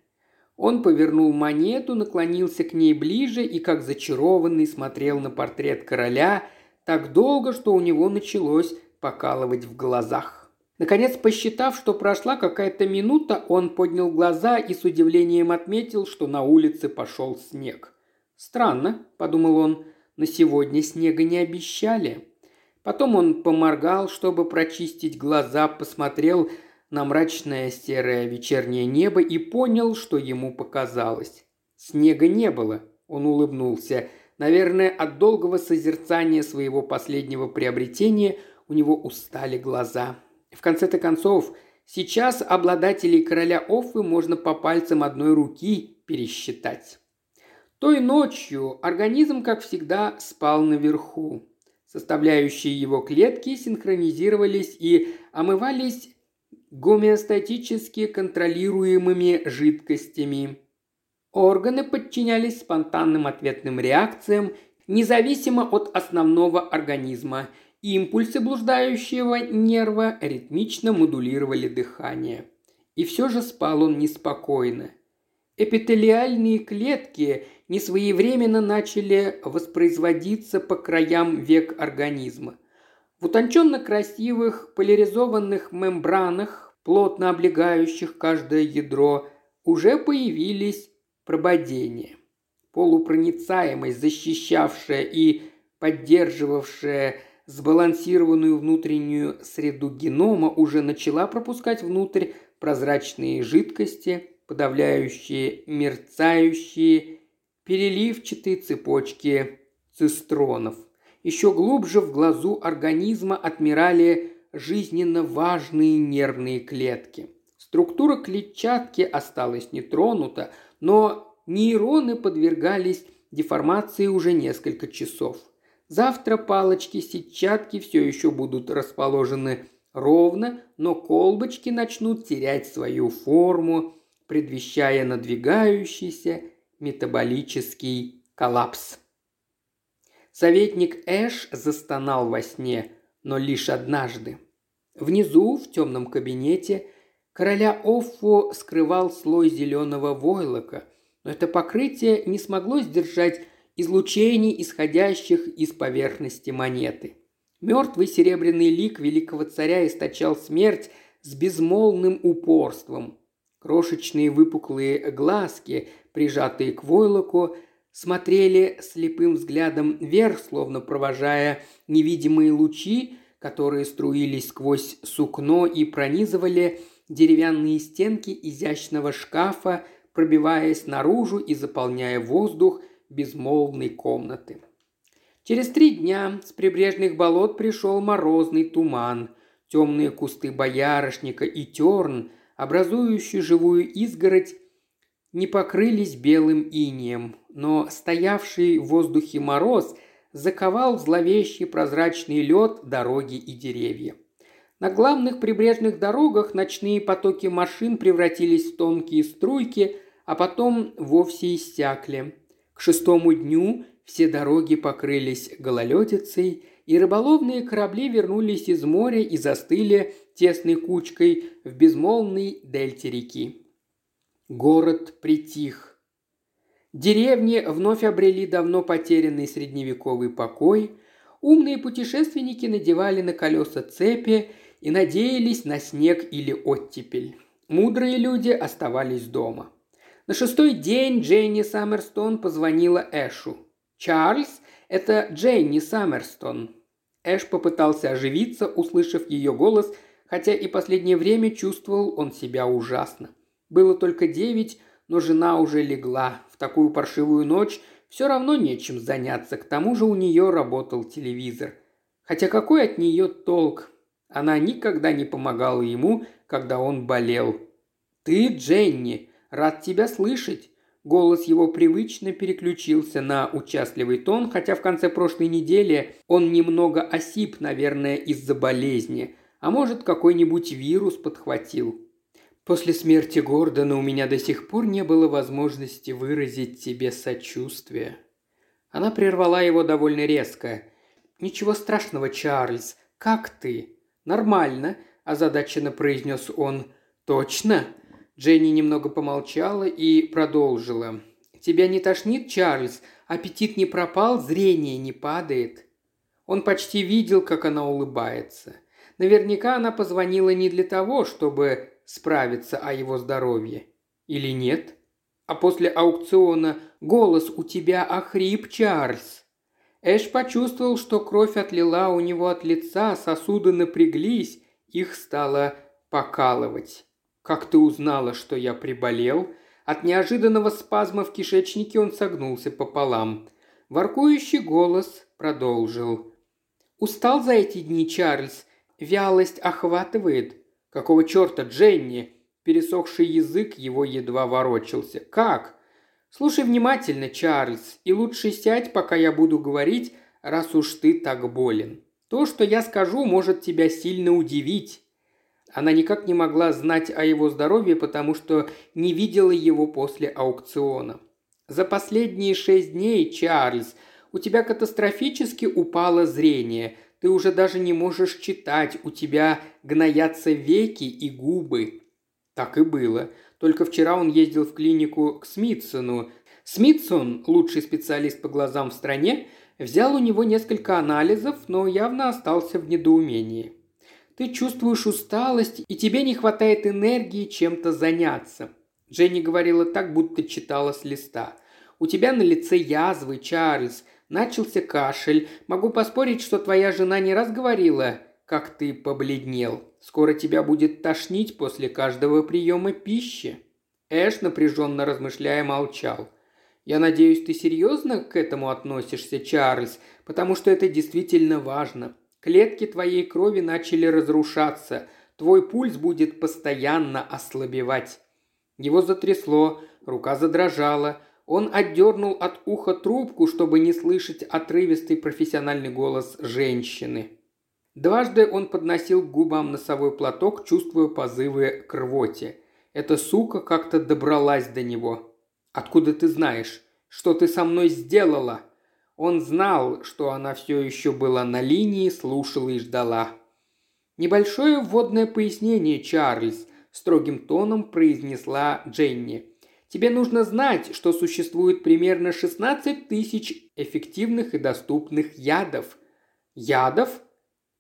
Он повернул монету, наклонился к ней ближе и, как зачарованный, смотрел на портрет короля так долго, что у него началось покалывать в глазах. Наконец, посчитав, что прошла какая-то минута, он поднял глаза и с удивлением отметил, что на улице пошел снег. «Странно», – подумал он, на сегодня снега не обещали. Потом он поморгал, чтобы прочистить глаза, посмотрел на мрачное серое вечернее небо и понял, что ему показалось. Снега не было, он улыбнулся. Наверное, от долгого созерцания своего последнего приобретения у него устали глаза. В конце-то концов, сейчас обладателей короля Оффы можно по пальцам одной руки пересчитать. Той ночью организм, как всегда, спал наверху. Составляющие его клетки синхронизировались и омывались гомеостатически контролируемыми жидкостями. Органы подчинялись спонтанным ответным реакциям, независимо от основного организма. Импульсы блуждающего нерва ритмично модулировали дыхание. И все же спал он неспокойно. Эпителиальные клетки несвоевременно начали воспроизводиться по краям век организма. В утонченно красивых поляризованных мембранах, плотно облегающих каждое ядро, уже появились прободения. Полупроницаемость, защищавшая и поддерживавшая сбалансированную внутреннюю среду генома, уже начала пропускать внутрь прозрачные жидкости, подавляющие мерцающие переливчатые цепочки цистронов. Еще глубже в глазу организма отмирали жизненно важные нервные клетки. Структура клетчатки осталась нетронута, но нейроны подвергались деформации уже несколько часов. Завтра палочки сетчатки все еще будут расположены Ровно, но колбочки начнут терять свою форму, предвещая надвигающийся метаболический коллапс. Советник Эш застонал во сне, но лишь однажды. Внизу, в темном кабинете, короля Оффу скрывал слой зеленого войлока, но это покрытие не смогло сдержать излучений, исходящих из поверхности монеты. Мертвый серебряный лик великого царя источал смерть с безмолвным упорством. Крошечные выпуклые глазки, прижатые к войлоку, смотрели слепым взглядом вверх, словно провожая невидимые лучи, которые струились сквозь сукно и пронизывали деревянные стенки изящного шкафа, пробиваясь наружу и заполняя воздух безмолвной комнаты. Через три дня с прибрежных болот пришел морозный туман. Темные кусты боярышника и терн, образующие живую изгородь, не покрылись белым инием, но стоявший в воздухе мороз заковал зловещий прозрачный лед дороги и деревья. На главных прибрежных дорогах ночные потоки машин превратились в тонкие струйки, а потом вовсе иссякли. К шестому дню все дороги покрылись гололедицей, и рыболовные корабли вернулись из моря и застыли тесной кучкой в безмолвной дельте реки. Город притих. Деревни вновь обрели давно потерянный средневековый покой. Умные путешественники надевали на колеса цепи и надеялись на снег или оттепель. Мудрые люди оставались дома. На шестой день Дженни Саммерстон позвонила Эшу. «Чарльз, это Дженни Саммерстон». Эш попытался оживиться, услышав ее голос, хотя и последнее время чувствовал он себя ужасно. Было только девять, но жена уже легла. В такую паршивую ночь все равно нечем заняться, к тому же у нее работал телевизор. Хотя какой от нее толк? Она никогда не помогала ему, когда он болел. «Ты, Дженни, рад тебя слышать. Голос его привычно переключился на участливый тон, хотя в конце прошлой недели он немного осип, наверное, из-за болезни, а может, какой-нибудь вирус подхватил. После смерти Гордона у меня до сих пор не было возможности выразить тебе сочувствие. Она прервала его довольно резко. «Ничего страшного, Чарльз. Как ты?» «Нормально», – озадаченно произнес он. «Точно?» Дженни немного помолчала и продолжила. «Тебя не тошнит, Чарльз? Аппетит не пропал, зрение не падает». Он почти видел, как она улыбается. Наверняка она позвонила не для того, чтобы справиться о его здоровье. Или нет? А после аукциона голос у тебя охрип, Чарльз. Эш почувствовал, что кровь отлила у него от лица, сосуды напряглись, их стало покалывать. «Как ты узнала, что я приболел?» От неожиданного спазма в кишечнике он согнулся пополам. Воркующий голос продолжил. «Устал за эти дни, Чарльз? Вялость охватывает. Какого черта, Дженни?» Пересохший язык его едва ворочался. «Как?» «Слушай внимательно, Чарльз, и лучше сядь, пока я буду говорить, раз уж ты так болен. То, что я скажу, может тебя сильно удивить. Она никак не могла знать о его здоровье, потому что не видела его после аукциона. «За последние шесть дней, Чарльз, у тебя катастрофически упало зрение. Ты уже даже не можешь читать, у тебя гноятся веки и губы». Так и было. Только вчера он ездил в клинику к Смитсону. Смитсон, лучший специалист по глазам в стране, взял у него несколько анализов, но явно остался в недоумении. Ты чувствуешь усталость, и тебе не хватает энергии чем-то заняться. Дженни говорила так, будто читала с листа. У тебя на лице язвы, Чарльз. Начался кашель. Могу поспорить, что твоя жена не раз говорила, как ты побледнел. Скоро тебя будет тошнить после каждого приема пищи. Эш, напряженно размышляя, молчал. «Я надеюсь, ты серьезно к этому относишься, Чарльз, потому что это действительно важно. Клетки твоей крови начали разрушаться. Твой пульс будет постоянно ослабевать». Его затрясло, рука задрожала. Он отдернул от уха трубку, чтобы не слышать отрывистый профессиональный голос женщины. Дважды он подносил к губам носовой платок, чувствуя позывы к рвоте. Эта сука как-то добралась до него. «Откуда ты знаешь? Что ты со мной сделала?» Он знал, что она все еще была на линии, слушала и ждала. «Небольшое вводное пояснение, Чарльз», – строгим тоном произнесла Дженни. «Тебе нужно знать, что существует примерно 16 тысяч эффективных и доступных ядов». «Ядов?»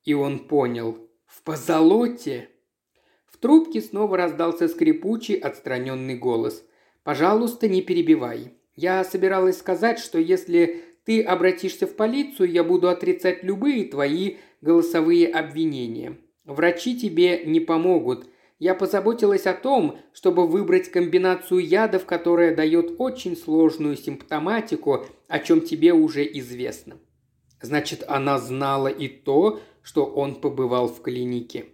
И он понял. «В позолоте!» В трубке снова раздался скрипучий, отстраненный голос. «Пожалуйста, не перебивай. Я собиралась сказать, что если ты обратишься в полицию, я буду отрицать любые твои голосовые обвинения. Врачи тебе не помогут. Я позаботилась о том, чтобы выбрать комбинацию ядов, которая дает очень сложную симптоматику, о чем тебе уже известно. Значит, она знала и то, что он побывал в клинике.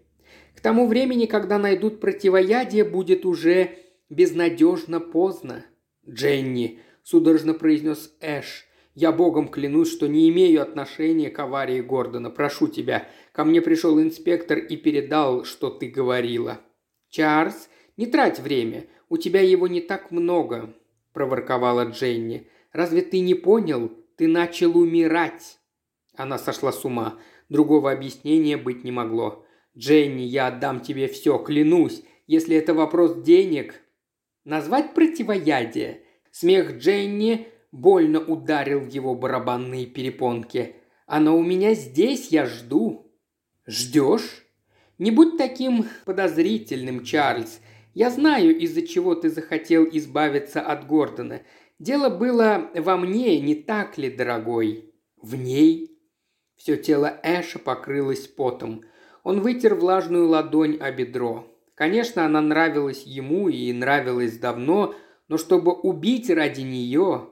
К тому времени, когда найдут противоядие, будет уже безнадежно поздно. Дженни, судорожно произнес Эш, я богом клянусь, что не имею отношения к аварии Гордона. Прошу тебя. Ко мне пришел инспектор и передал, что ты говорила». «Чарльз, не трать время. У тебя его не так много», – проворковала Дженни. «Разве ты не понял? Ты начал умирать». Она сошла с ума. Другого объяснения быть не могло. «Дженни, я отдам тебе все, клянусь. Если это вопрос денег...» «Назвать противоядие?» Смех Дженни больно ударил его барабанные перепонки. «Оно у меня здесь, я жду». «Ждешь?» «Не будь таким подозрительным, Чарльз. Я знаю, из-за чего ты захотел избавиться от Гордона. Дело было во мне, не так ли, дорогой?» «В ней?» Все тело Эша покрылось потом. Он вытер влажную ладонь о бедро. Конечно, она нравилась ему и нравилась давно, но чтобы убить ради нее,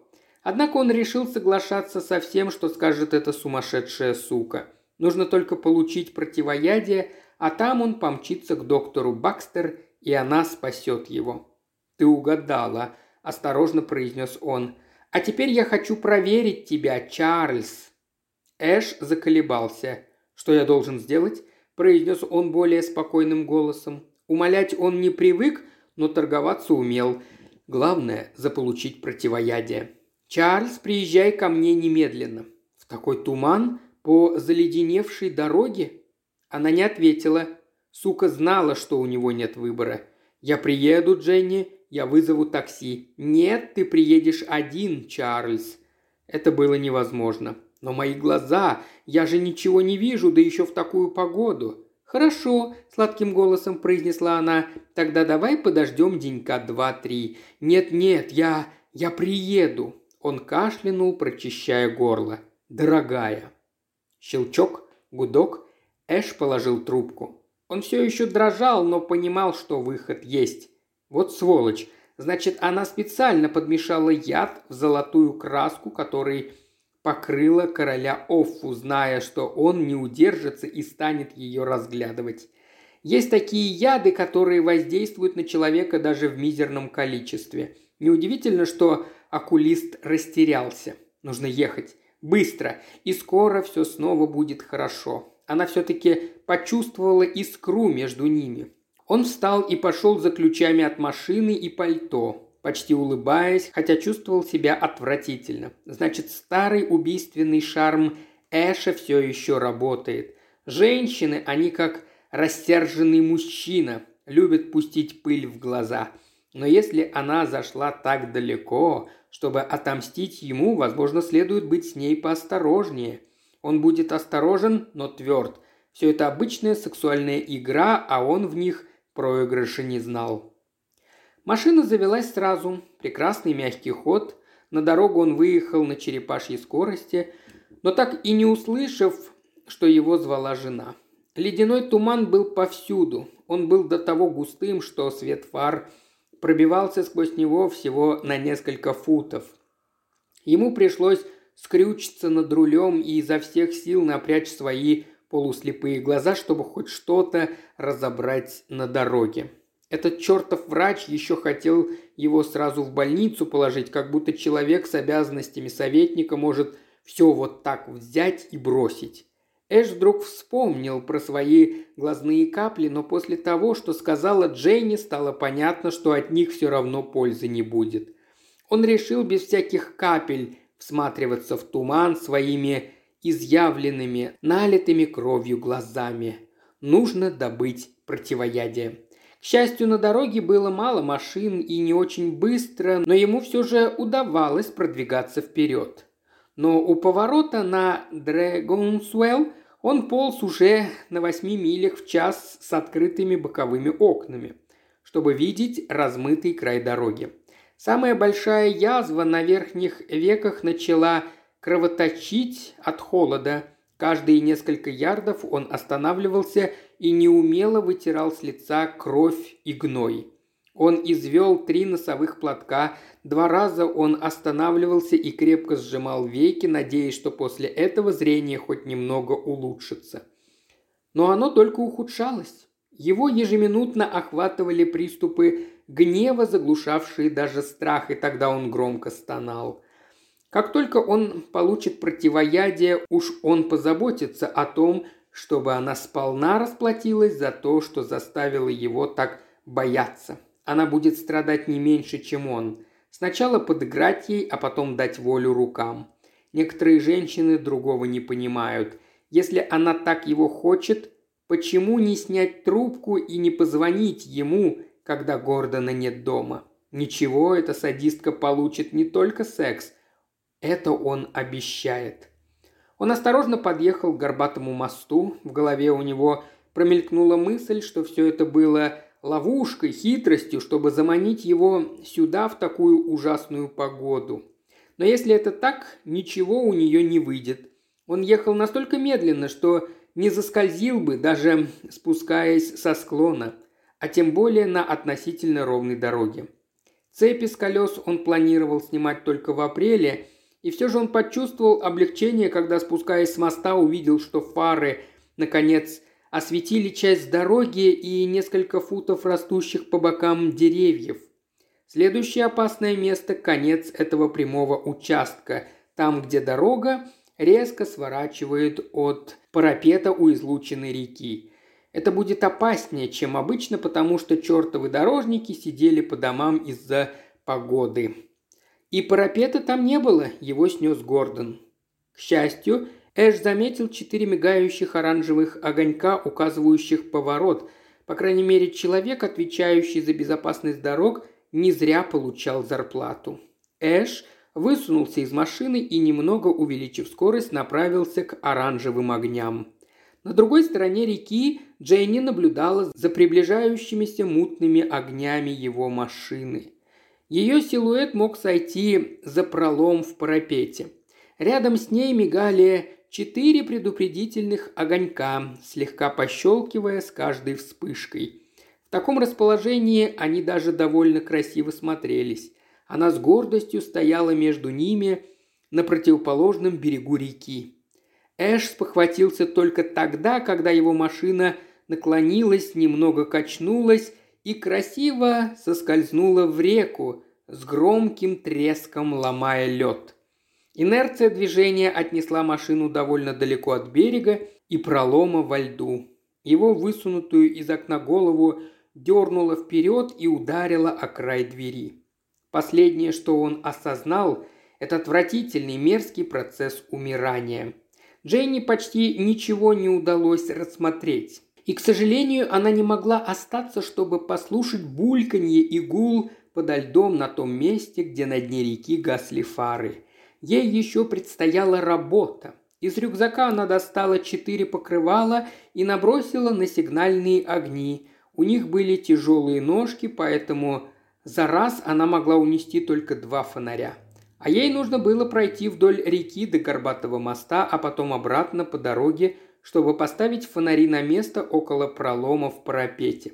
Однако он решил соглашаться со всем, что скажет эта сумасшедшая сука. Нужно только получить противоядие, а там он помчится к доктору Бакстер, и она спасет его. «Ты угадала», – осторожно произнес он. «А теперь я хочу проверить тебя, Чарльз». Эш заколебался. «Что я должен сделать?» – произнес он более спокойным голосом. Умолять он не привык, но торговаться умел. Главное – заполучить противоядие. «Чарльз, приезжай ко мне немедленно». «В такой туман? По заледеневшей дороге?» Она не ответила. Сука знала, что у него нет выбора. «Я приеду, Дженни, я вызову такси». «Нет, ты приедешь один, Чарльз». Это было невозможно. «Но мои глаза, я же ничего не вижу, да еще в такую погоду». «Хорошо», – сладким голосом произнесла она. «Тогда давай подождем денька два-три». «Нет-нет, я... я приеду». Он кашлянул, прочищая горло. «Дорогая!» Щелчок, гудок. Эш положил трубку. Он все еще дрожал, но понимал, что выход есть. Вот сволочь. Значит, она специально подмешала яд в золотую краску, которой покрыла короля Оффу, зная, что он не удержится и станет ее разглядывать. Есть такие яды, которые воздействуют на человека даже в мизерном количестве. Неудивительно, что окулист растерялся. Нужно ехать. Быстро. И скоро все снова будет хорошо. Она все-таки почувствовала искру между ними. Он встал и пошел за ключами от машины и пальто, почти улыбаясь, хотя чувствовал себя отвратительно. Значит, старый убийственный шарм Эша все еще работает. Женщины, они как растерженный мужчина, любят пустить пыль в глаза – но если она зашла так далеко, чтобы отомстить ему, возможно, следует быть с ней поосторожнее. Он будет осторожен, но тверд. Все это обычная сексуальная игра, а он в них проигрыша не знал. Машина завелась сразу. Прекрасный мягкий ход. На дорогу он выехал на черепашьей скорости, но так и не услышав, что его звала жена. Ледяной туман был повсюду. Он был до того густым, что свет фар – пробивался сквозь него всего на несколько футов. Ему пришлось скрючиться над рулем и изо всех сил напрячь свои полуслепые глаза, чтобы хоть что-то разобрать на дороге. Этот чертов врач еще хотел его сразу в больницу положить, как будто человек с обязанностями советника может все вот так взять и бросить. Эш вдруг вспомнил про свои глазные капли, но после того, что сказала Дженни, стало понятно, что от них все равно пользы не будет. Он решил без всяких капель всматриваться в туман своими изъявленными, налитыми кровью глазами. Нужно добыть противоядие. К счастью, на дороге было мало машин и не очень быстро, но ему все же удавалось продвигаться вперед. Но у поворота на Дрэгонсуэлл он полз уже на восьми милях в час с открытыми боковыми окнами, чтобы видеть размытый край дороги. Самая большая язва на верхних веках начала кровоточить от холода. Каждые несколько ярдов он останавливался и неумело вытирал с лица кровь и гной. Он извел три носовых платка, два раза он останавливался и крепко сжимал веки, надеясь, что после этого зрение хоть немного улучшится. Но оно только ухудшалось. Его ежеминутно охватывали приступы гнева, заглушавшие даже страх, и тогда он громко стонал. Как только он получит противоядие, уж он позаботится о том, чтобы она сполна расплатилась за то, что заставило его так бояться. Она будет страдать не меньше, чем он. Сначала подыграть ей, а потом дать волю рукам. Некоторые женщины другого не понимают. Если она так его хочет, почему не снять трубку и не позвонить ему, когда Гордона нет дома? Ничего, эта садистка получит не только секс. Это он обещает. Он осторожно подъехал к горбатому мосту. В голове у него промелькнула мысль, что все это было ловушкой, хитростью, чтобы заманить его сюда в такую ужасную погоду. Но если это так, ничего у нее не выйдет. Он ехал настолько медленно, что не заскользил бы, даже спускаясь со склона, а тем более на относительно ровной дороге. Цепи с колес он планировал снимать только в апреле, и все же он почувствовал облегчение, когда, спускаясь с моста, увидел, что фары, наконец, осветили часть дороги и несколько футов растущих по бокам деревьев. Следующее опасное место – конец этого прямого участка, там, где дорога резко сворачивает от парапета у излученной реки. Это будет опаснее, чем обычно, потому что чертовы дорожники сидели по домам из-за погоды. И парапета там не было, его снес Гордон. К счастью, Эш заметил четыре мигающих оранжевых огонька, указывающих поворот. По крайней мере, человек, отвечающий за безопасность дорог, не зря получал зарплату. Эш высунулся из машины и, немного увеличив скорость, направился к оранжевым огням. На другой стороне реки Дженни наблюдала за приближающимися мутными огнями его машины. Ее силуэт мог сойти за пролом в парапете. Рядом с ней мигали четыре предупредительных огонька, слегка пощелкивая с каждой вспышкой. В таком расположении они даже довольно красиво смотрелись. Она с гордостью стояла между ними на противоположном берегу реки. Эш спохватился только тогда, когда его машина наклонилась, немного качнулась и красиво соскользнула в реку, с громким треском ломая лед. Инерция движения отнесла машину довольно далеко от берега и пролома во льду. Его высунутую из окна голову дернуло вперед и ударило о край двери. Последнее, что он осознал, это отвратительный мерзкий процесс умирания. Дженни почти ничего не удалось рассмотреть. И, к сожалению, она не могла остаться, чтобы послушать бульканье и гул подо льдом на том месте, где на дне реки гасли фары. Ей еще предстояла работа. Из рюкзака она достала четыре покрывала и набросила на сигнальные огни. У них были тяжелые ножки, поэтому за раз она могла унести только два фонаря. А ей нужно было пройти вдоль реки до Горбатого моста, а потом обратно по дороге чтобы поставить фонари на место около пролома в парапете.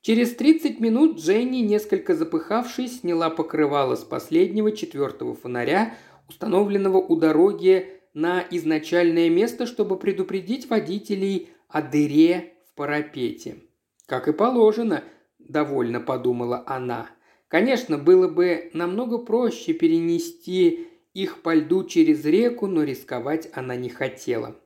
Через 30 минут Дженни, несколько запыхавшись, сняла покрывало с последнего четвертого фонаря, установленного у дороги на изначальное место, чтобы предупредить водителей о дыре в парапете. «Как и положено», – довольно подумала она. Конечно, было бы намного проще перенести их по льду через реку, но рисковать она не хотела.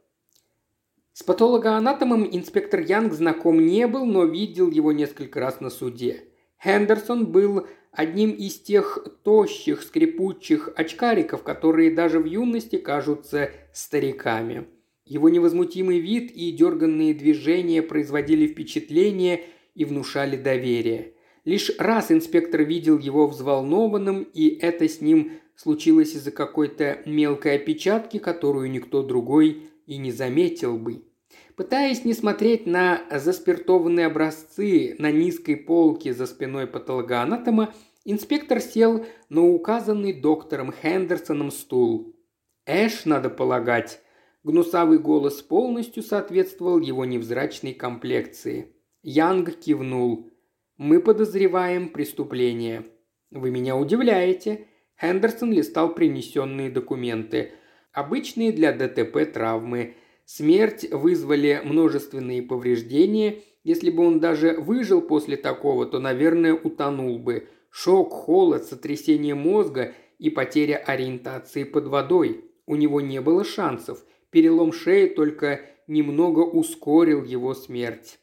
С патологоанатомом инспектор Янг знаком не был, но видел его несколько раз на суде. Хендерсон был одним из тех тощих, скрипучих очкариков, которые даже в юности кажутся стариками. Его невозмутимый вид и дерганные движения производили впечатление и внушали доверие. Лишь раз инспектор видел его взволнованным, и это с ним случилось из-за какой-то мелкой опечатки, которую никто другой и не заметил бы. Пытаясь не смотреть на заспиртованные образцы на низкой полке за спиной патологоанатома, инспектор сел на указанный доктором Хендерсоном стул. «Эш, надо полагать». Гнусавый голос полностью соответствовал его невзрачной комплекции. Янг кивнул. «Мы подозреваем преступление». «Вы меня удивляете». Хендерсон листал принесенные документы. Обычные для ДТП травмы – Смерть вызвали множественные повреждения. Если бы он даже выжил после такого, то, наверное, утонул бы. Шок, холод, сотрясение мозга и потеря ориентации под водой. У него не было шансов. Перелом шеи только немного ускорил его смерть.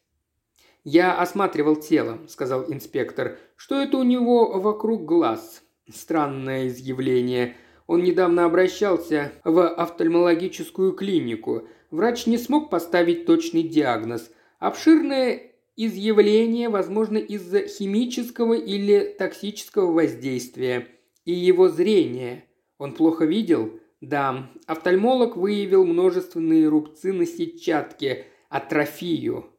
«Я осматривал тело», – сказал инспектор. «Что это у него вокруг глаз?» Странное изъявление. Он недавно обращался в офтальмологическую клинику. Врач не смог поставить точный диагноз. Обширное изъявление, возможно, из-за химического или токсического воздействия. И его зрение. Он плохо видел? Да. Офтальмолог выявил множественные рубцы на сетчатке, атрофию.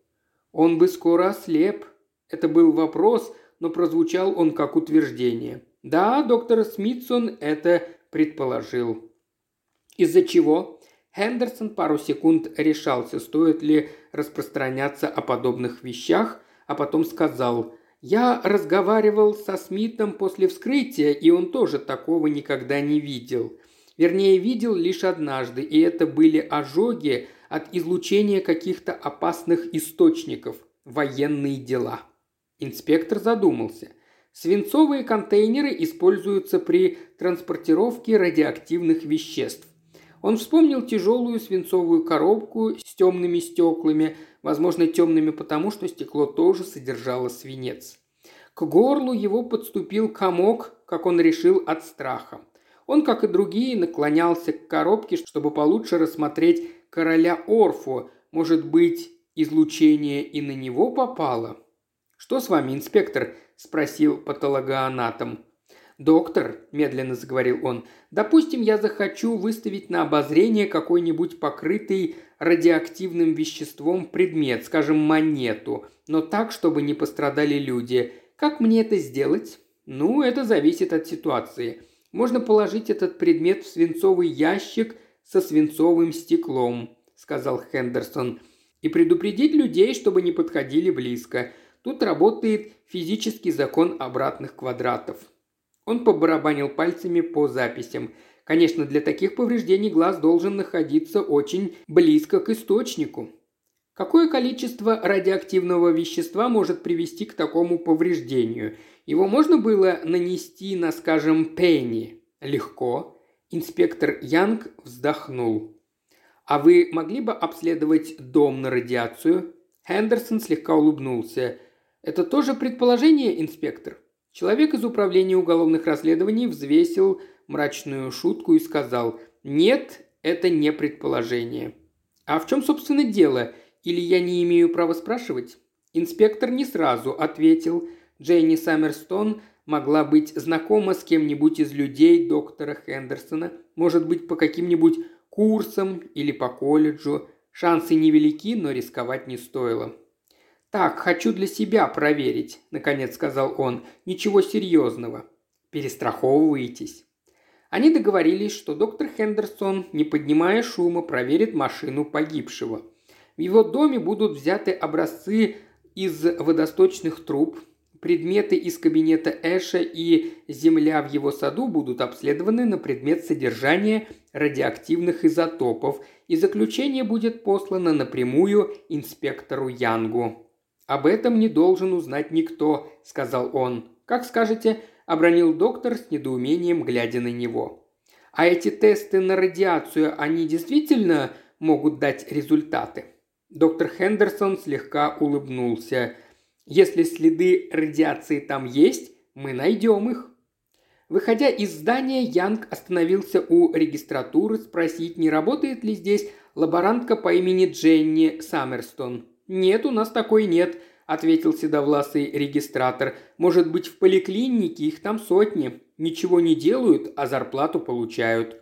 Он бы скоро ослеп. Это был вопрос, но прозвучал он как утверждение. Да, доктор Смитсон это предположил. Из-за чего? Хендерсон пару секунд решался, стоит ли распространяться о подобных вещах, а потом сказал «Я разговаривал со Смитом после вскрытия, и он тоже такого никогда не видел. Вернее, видел лишь однажды, и это были ожоги от излучения каких-то опасных источников, военные дела». Инспектор задумался. Свинцовые контейнеры используются при транспортировке радиоактивных веществ. Он вспомнил тяжелую свинцовую коробку с темными стеклами, возможно, темными потому, что стекло тоже содержало свинец. К горлу его подступил комок, как он решил, от страха. Он, как и другие, наклонялся к коробке, чтобы получше рассмотреть короля Орфу. Может быть, излучение и на него попало? «Что с вами, инспектор?» – спросил патологоанатом. «Доктор», – медленно заговорил он, – «допустим, я захочу выставить на обозрение какой-нибудь покрытый радиоактивным веществом предмет, скажем, монету, но так, чтобы не пострадали люди. Как мне это сделать?» «Ну, это зависит от ситуации. Можно положить этот предмет в свинцовый ящик со свинцовым стеклом», – сказал Хендерсон, – «и предупредить людей, чтобы не подходили близко. Тут работает физический закон обратных квадратов. Он побарабанил пальцами по записям. Конечно, для таких повреждений глаз должен находиться очень близко к источнику. Какое количество радиоактивного вещества может привести к такому повреждению? Его можно было нанести на, скажем, пенни? Легко. Инспектор Янг вздохнул. «А вы могли бы обследовать дом на радиацию?» Хендерсон слегка улыбнулся. «Это тоже предположение, инспектор?» Человек из управления уголовных расследований взвесил мрачную шутку и сказал «Нет, это не предположение». «А в чем, собственно, дело? Или я не имею права спрашивать?» Инспектор не сразу ответил. Дженни Саммерстон могла быть знакома с кем-нибудь из людей доктора Хендерсона, может быть, по каким-нибудь курсам или по колледжу. Шансы невелики, но рисковать не стоило. «Так, хочу для себя проверить», – наконец сказал он. «Ничего серьезного. Перестраховываетесь». Они договорились, что доктор Хендерсон, не поднимая шума, проверит машину погибшего. В его доме будут взяты образцы из водосточных труб, предметы из кабинета Эша и земля в его саду будут обследованы на предмет содержания радиоактивных изотопов, и заключение будет послано напрямую инспектору Янгу. «Об этом не должен узнать никто», – сказал он. «Как скажете», – обронил доктор с недоумением, глядя на него. «А эти тесты на радиацию, они действительно могут дать результаты?» Доктор Хендерсон слегка улыбнулся. «Если следы радиации там есть, мы найдем их». Выходя из здания, Янг остановился у регистратуры спросить, не работает ли здесь лаборантка по имени Дженни Саммерстон. «Нет, у нас такой нет», – ответил седовласый регистратор. «Может быть, в поликлинике их там сотни. Ничего не делают, а зарплату получают».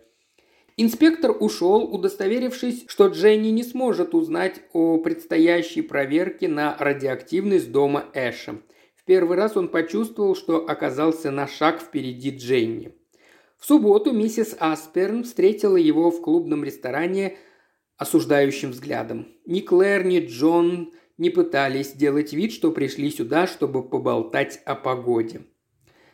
Инспектор ушел, удостоверившись, что Дженни не сможет узнать о предстоящей проверке на радиоактивность дома Эша. В первый раз он почувствовал, что оказался на шаг впереди Дженни. В субботу миссис Асперн встретила его в клубном ресторане осуждающим взглядом. Ни Клэр, ни Джон не пытались сделать вид, что пришли сюда, чтобы поболтать о погоде.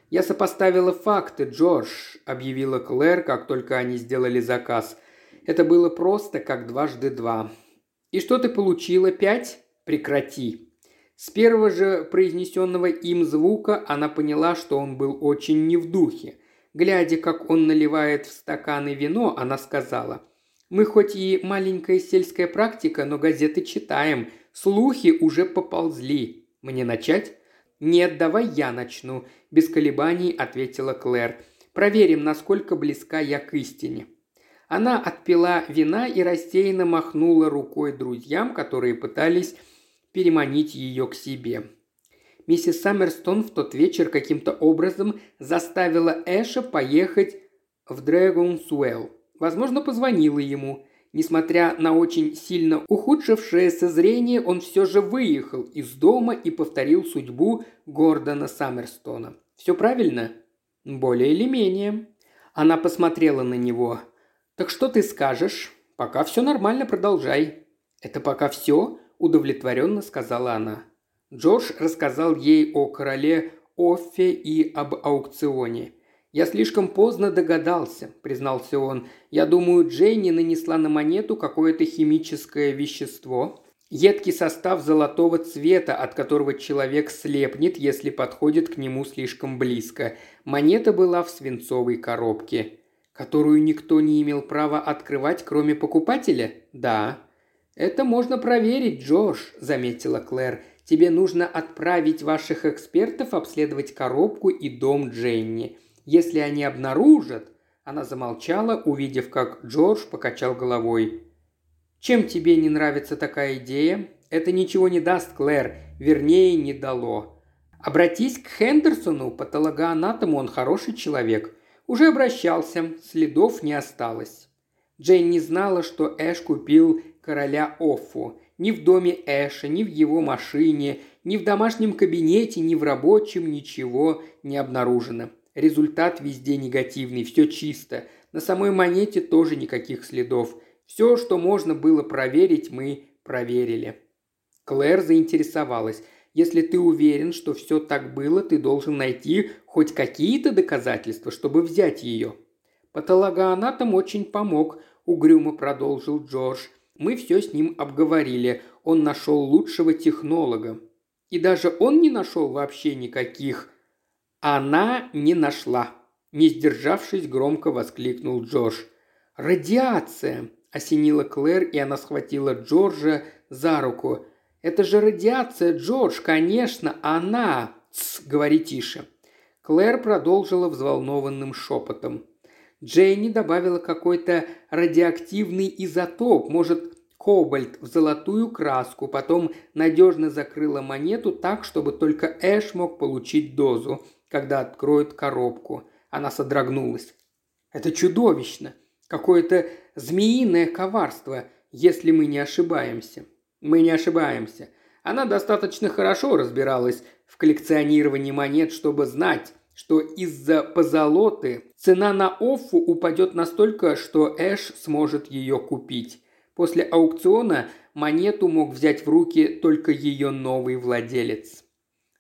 «Я сопоставила факты, Джордж», – объявила Клэр, как только они сделали заказ. «Это было просто как дважды два». «И что ты получила? Пять? Прекрати». С первого же произнесенного им звука она поняла, что он был очень не в духе. Глядя, как он наливает в стаканы вино, она сказала, «Мы хоть и маленькая сельская практика, но газеты читаем. Слухи уже поползли. Мне начать?» «Нет, давай я начну», – без колебаний ответила Клэр. «Проверим, насколько близка я к истине». Она отпила вина и рассеянно махнула рукой друзьям, которые пытались переманить ее к себе. Миссис Саммерстон в тот вечер каким-то образом заставила Эша поехать в Дрэгонсуэлл. Возможно, позвонила ему. Несмотря на очень сильно ухудшившееся зрение, он все же выехал из дома и повторил судьбу Гордона Саммерстона. «Все правильно?» «Более или менее». Она посмотрела на него. «Так что ты скажешь?» «Пока все нормально, продолжай». «Это пока все?» – удовлетворенно сказала она. Джордж рассказал ей о короле Оффе и об аукционе. «Я слишком поздно догадался», – признался он. «Я думаю, Джейни нанесла на монету какое-то химическое вещество, едкий состав золотого цвета, от которого человек слепнет, если подходит к нему слишком близко. Монета была в свинцовой коробке. Которую никто не имел права открывать, кроме покупателя? Да. «Это можно проверить, Джош», – заметила Клэр. «Тебе нужно отправить ваших экспертов обследовать коробку и дом Дженни. Если они обнаружат...» Она замолчала, увидев, как Джордж покачал головой. «Чем тебе не нравится такая идея?» «Это ничего не даст, Клэр. Вернее, не дало. Обратись к Хендерсону, патологоанатому, он хороший человек. Уже обращался, следов не осталось». Джейн не знала, что Эш купил короля Оффу. Ни в доме Эша, ни в его машине, ни в домашнем кабинете, ни в рабочем ничего не обнаружено. Результат везде негативный, все чисто. На самой монете тоже никаких следов. Все, что можно было проверить, мы проверили. Клэр заинтересовалась. Если ты уверен, что все так было, ты должен найти хоть какие-то доказательства, чтобы взять ее. Патологоанатом очень помог, угрюмо продолжил Джордж. Мы все с ним обговорили. Он нашел лучшего технолога. И даже он не нашел вообще никаких «Она не нашла!» – не сдержавшись, громко воскликнул Джордж. «Радиация!» – осенила Клэр, и она схватила Джорджа за руку. «Это же радиация, Джордж, конечно, она!» «Тсс, говори тише!» Клэр продолжила взволнованным шепотом. Джейни добавила какой-то радиоактивный изотоп, может, кобальт в золотую краску, потом надежно закрыла монету так, чтобы только Эш мог получить дозу когда откроют коробку. Она содрогнулась. Это чудовищно. Какое-то змеиное коварство, если мы не ошибаемся. Мы не ошибаемся. Она достаточно хорошо разбиралась в коллекционировании монет, чтобы знать, что из-за позолоты цена на Оффу упадет настолько, что Эш сможет ее купить. После аукциона монету мог взять в руки только ее новый владелец.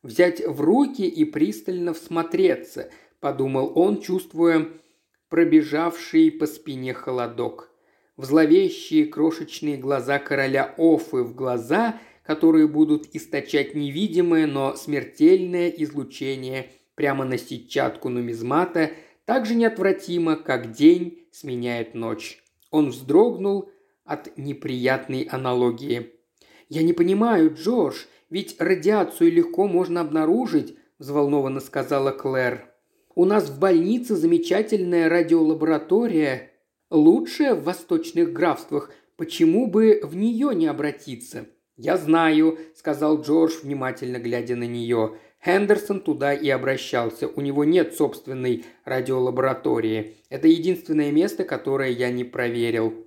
Взять в руки и пристально всмотреться, подумал он, чувствуя пробежавший по спине холодок. В зловещие крошечные глаза короля Офы, в глаза, которые будут источать невидимое, но смертельное излучение прямо на сетчатку нумизмата, так же неотвратимо, как день сменяет ночь. Он вздрогнул от неприятной аналогии. «Я не понимаю, Джордж, ведь радиацию легко можно обнаружить», – взволнованно сказала Клэр. «У нас в больнице замечательная радиолаборатория, лучшая в восточных графствах. Почему бы в нее не обратиться?» «Я знаю», – сказал Джордж, внимательно глядя на нее. Хендерсон туда и обращался. У него нет собственной радиолаборатории. Это единственное место, которое я не проверил.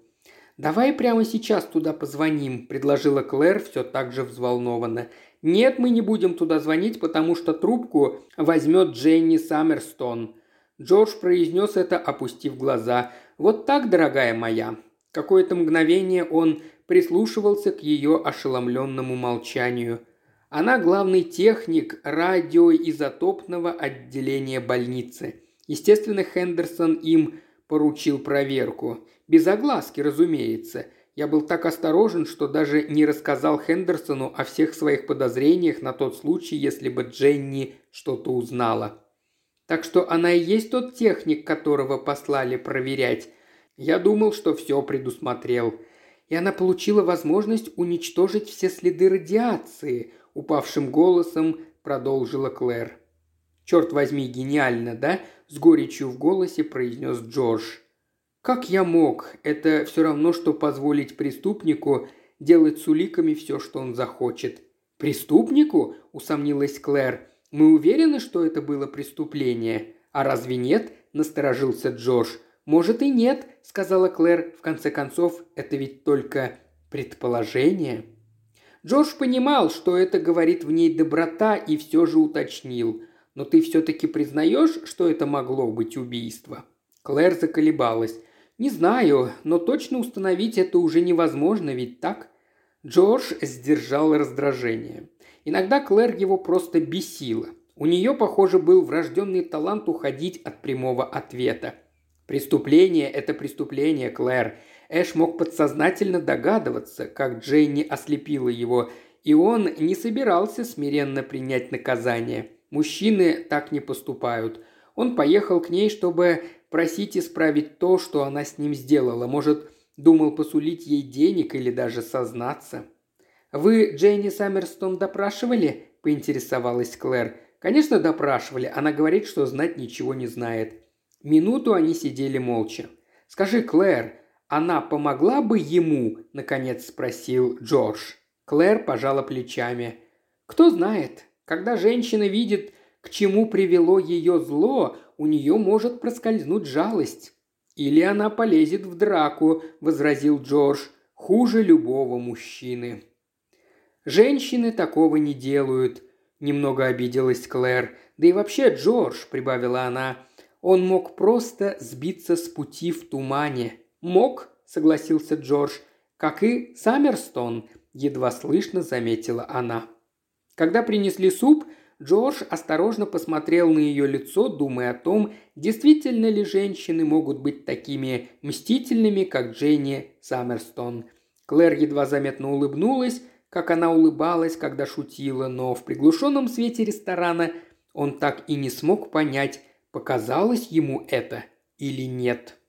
«Давай прямо сейчас туда позвоним», – предложила Клэр все так же взволнованно. «Нет, мы не будем туда звонить, потому что трубку возьмет Дженни Саммерстон». Джордж произнес это, опустив глаза. «Вот так, дорогая моя». Какое-то мгновение он прислушивался к ее ошеломленному молчанию. Она главный техник радиоизотопного отделения больницы. Естественно, Хендерсон им поручил проверку. Без огласки, разумеется. Я был так осторожен, что даже не рассказал Хендерсону о всех своих подозрениях на тот случай, если бы Дженни что-то узнала. Так что она и есть тот техник, которого послали проверять. Я думал, что все предусмотрел. И она получила возможность уничтожить все следы радиации, упавшим голосом продолжила Клэр. «Черт возьми, гениально, да?» – с горечью в голосе произнес Джордж. Как я мог? Это все равно, что позволить преступнику делать с уликами все, что он захочет. Преступнику? усомнилась Клэр. Мы уверены, что это было преступление. А разве нет? насторожился Джордж. Может и нет, сказала Клэр. В конце концов, это ведь только предположение. Джордж понимал, что это говорит в ней доброта, и все же уточнил. Но ты все-таки признаешь, что это могло быть убийство? Клэр заколебалась. «Не знаю, но точно установить это уже невозможно, ведь так?» Джордж сдержал раздражение. Иногда Клэр его просто бесила. У нее, похоже, был врожденный талант уходить от прямого ответа. «Преступление – это преступление, Клэр. Эш мог подсознательно догадываться, как Джейни ослепила его, и он не собирался смиренно принять наказание. Мужчины так не поступают. Он поехал к ней, чтобы просить исправить то, что она с ним сделала. Может, думал посулить ей денег или даже сознаться. «Вы Дженни Саммерстон допрашивали?» – поинтересовалась Клэр. «Конечно, допрашивали. Она говорит, что знать ничего не знает». Минуту они сидели молча. «Скажи, Клэр, она помогла бы ему?» – наконец спросил Джордж. Клэр пожала плечами. «Кто знает, когда женщина видит, к чему привело ее зло, у нее может проскользнуть жалость. Или она полезет в драку, возразил Джордж, хуже любого мужчины. Женщины такого не делают, немного обиделась Клэр. Да и вообще, Джордж, прибавила она, он мог просто сбиться с пути в тумане. Мог, согласился Джордж, как и Саммерстон, едва слышно заметила она. Когда принесли суп, Джордж осторожно посмотрел на ее лицо, думая о том, действительно ли женщины могут быть такими мстительными, как Дженни Саммерстон. Клэр едва заметно улыбнулась, как она улыбалась, когда шутила, но в приглушенном свете ресторана он так и не смог понять, показалось ему это или нет.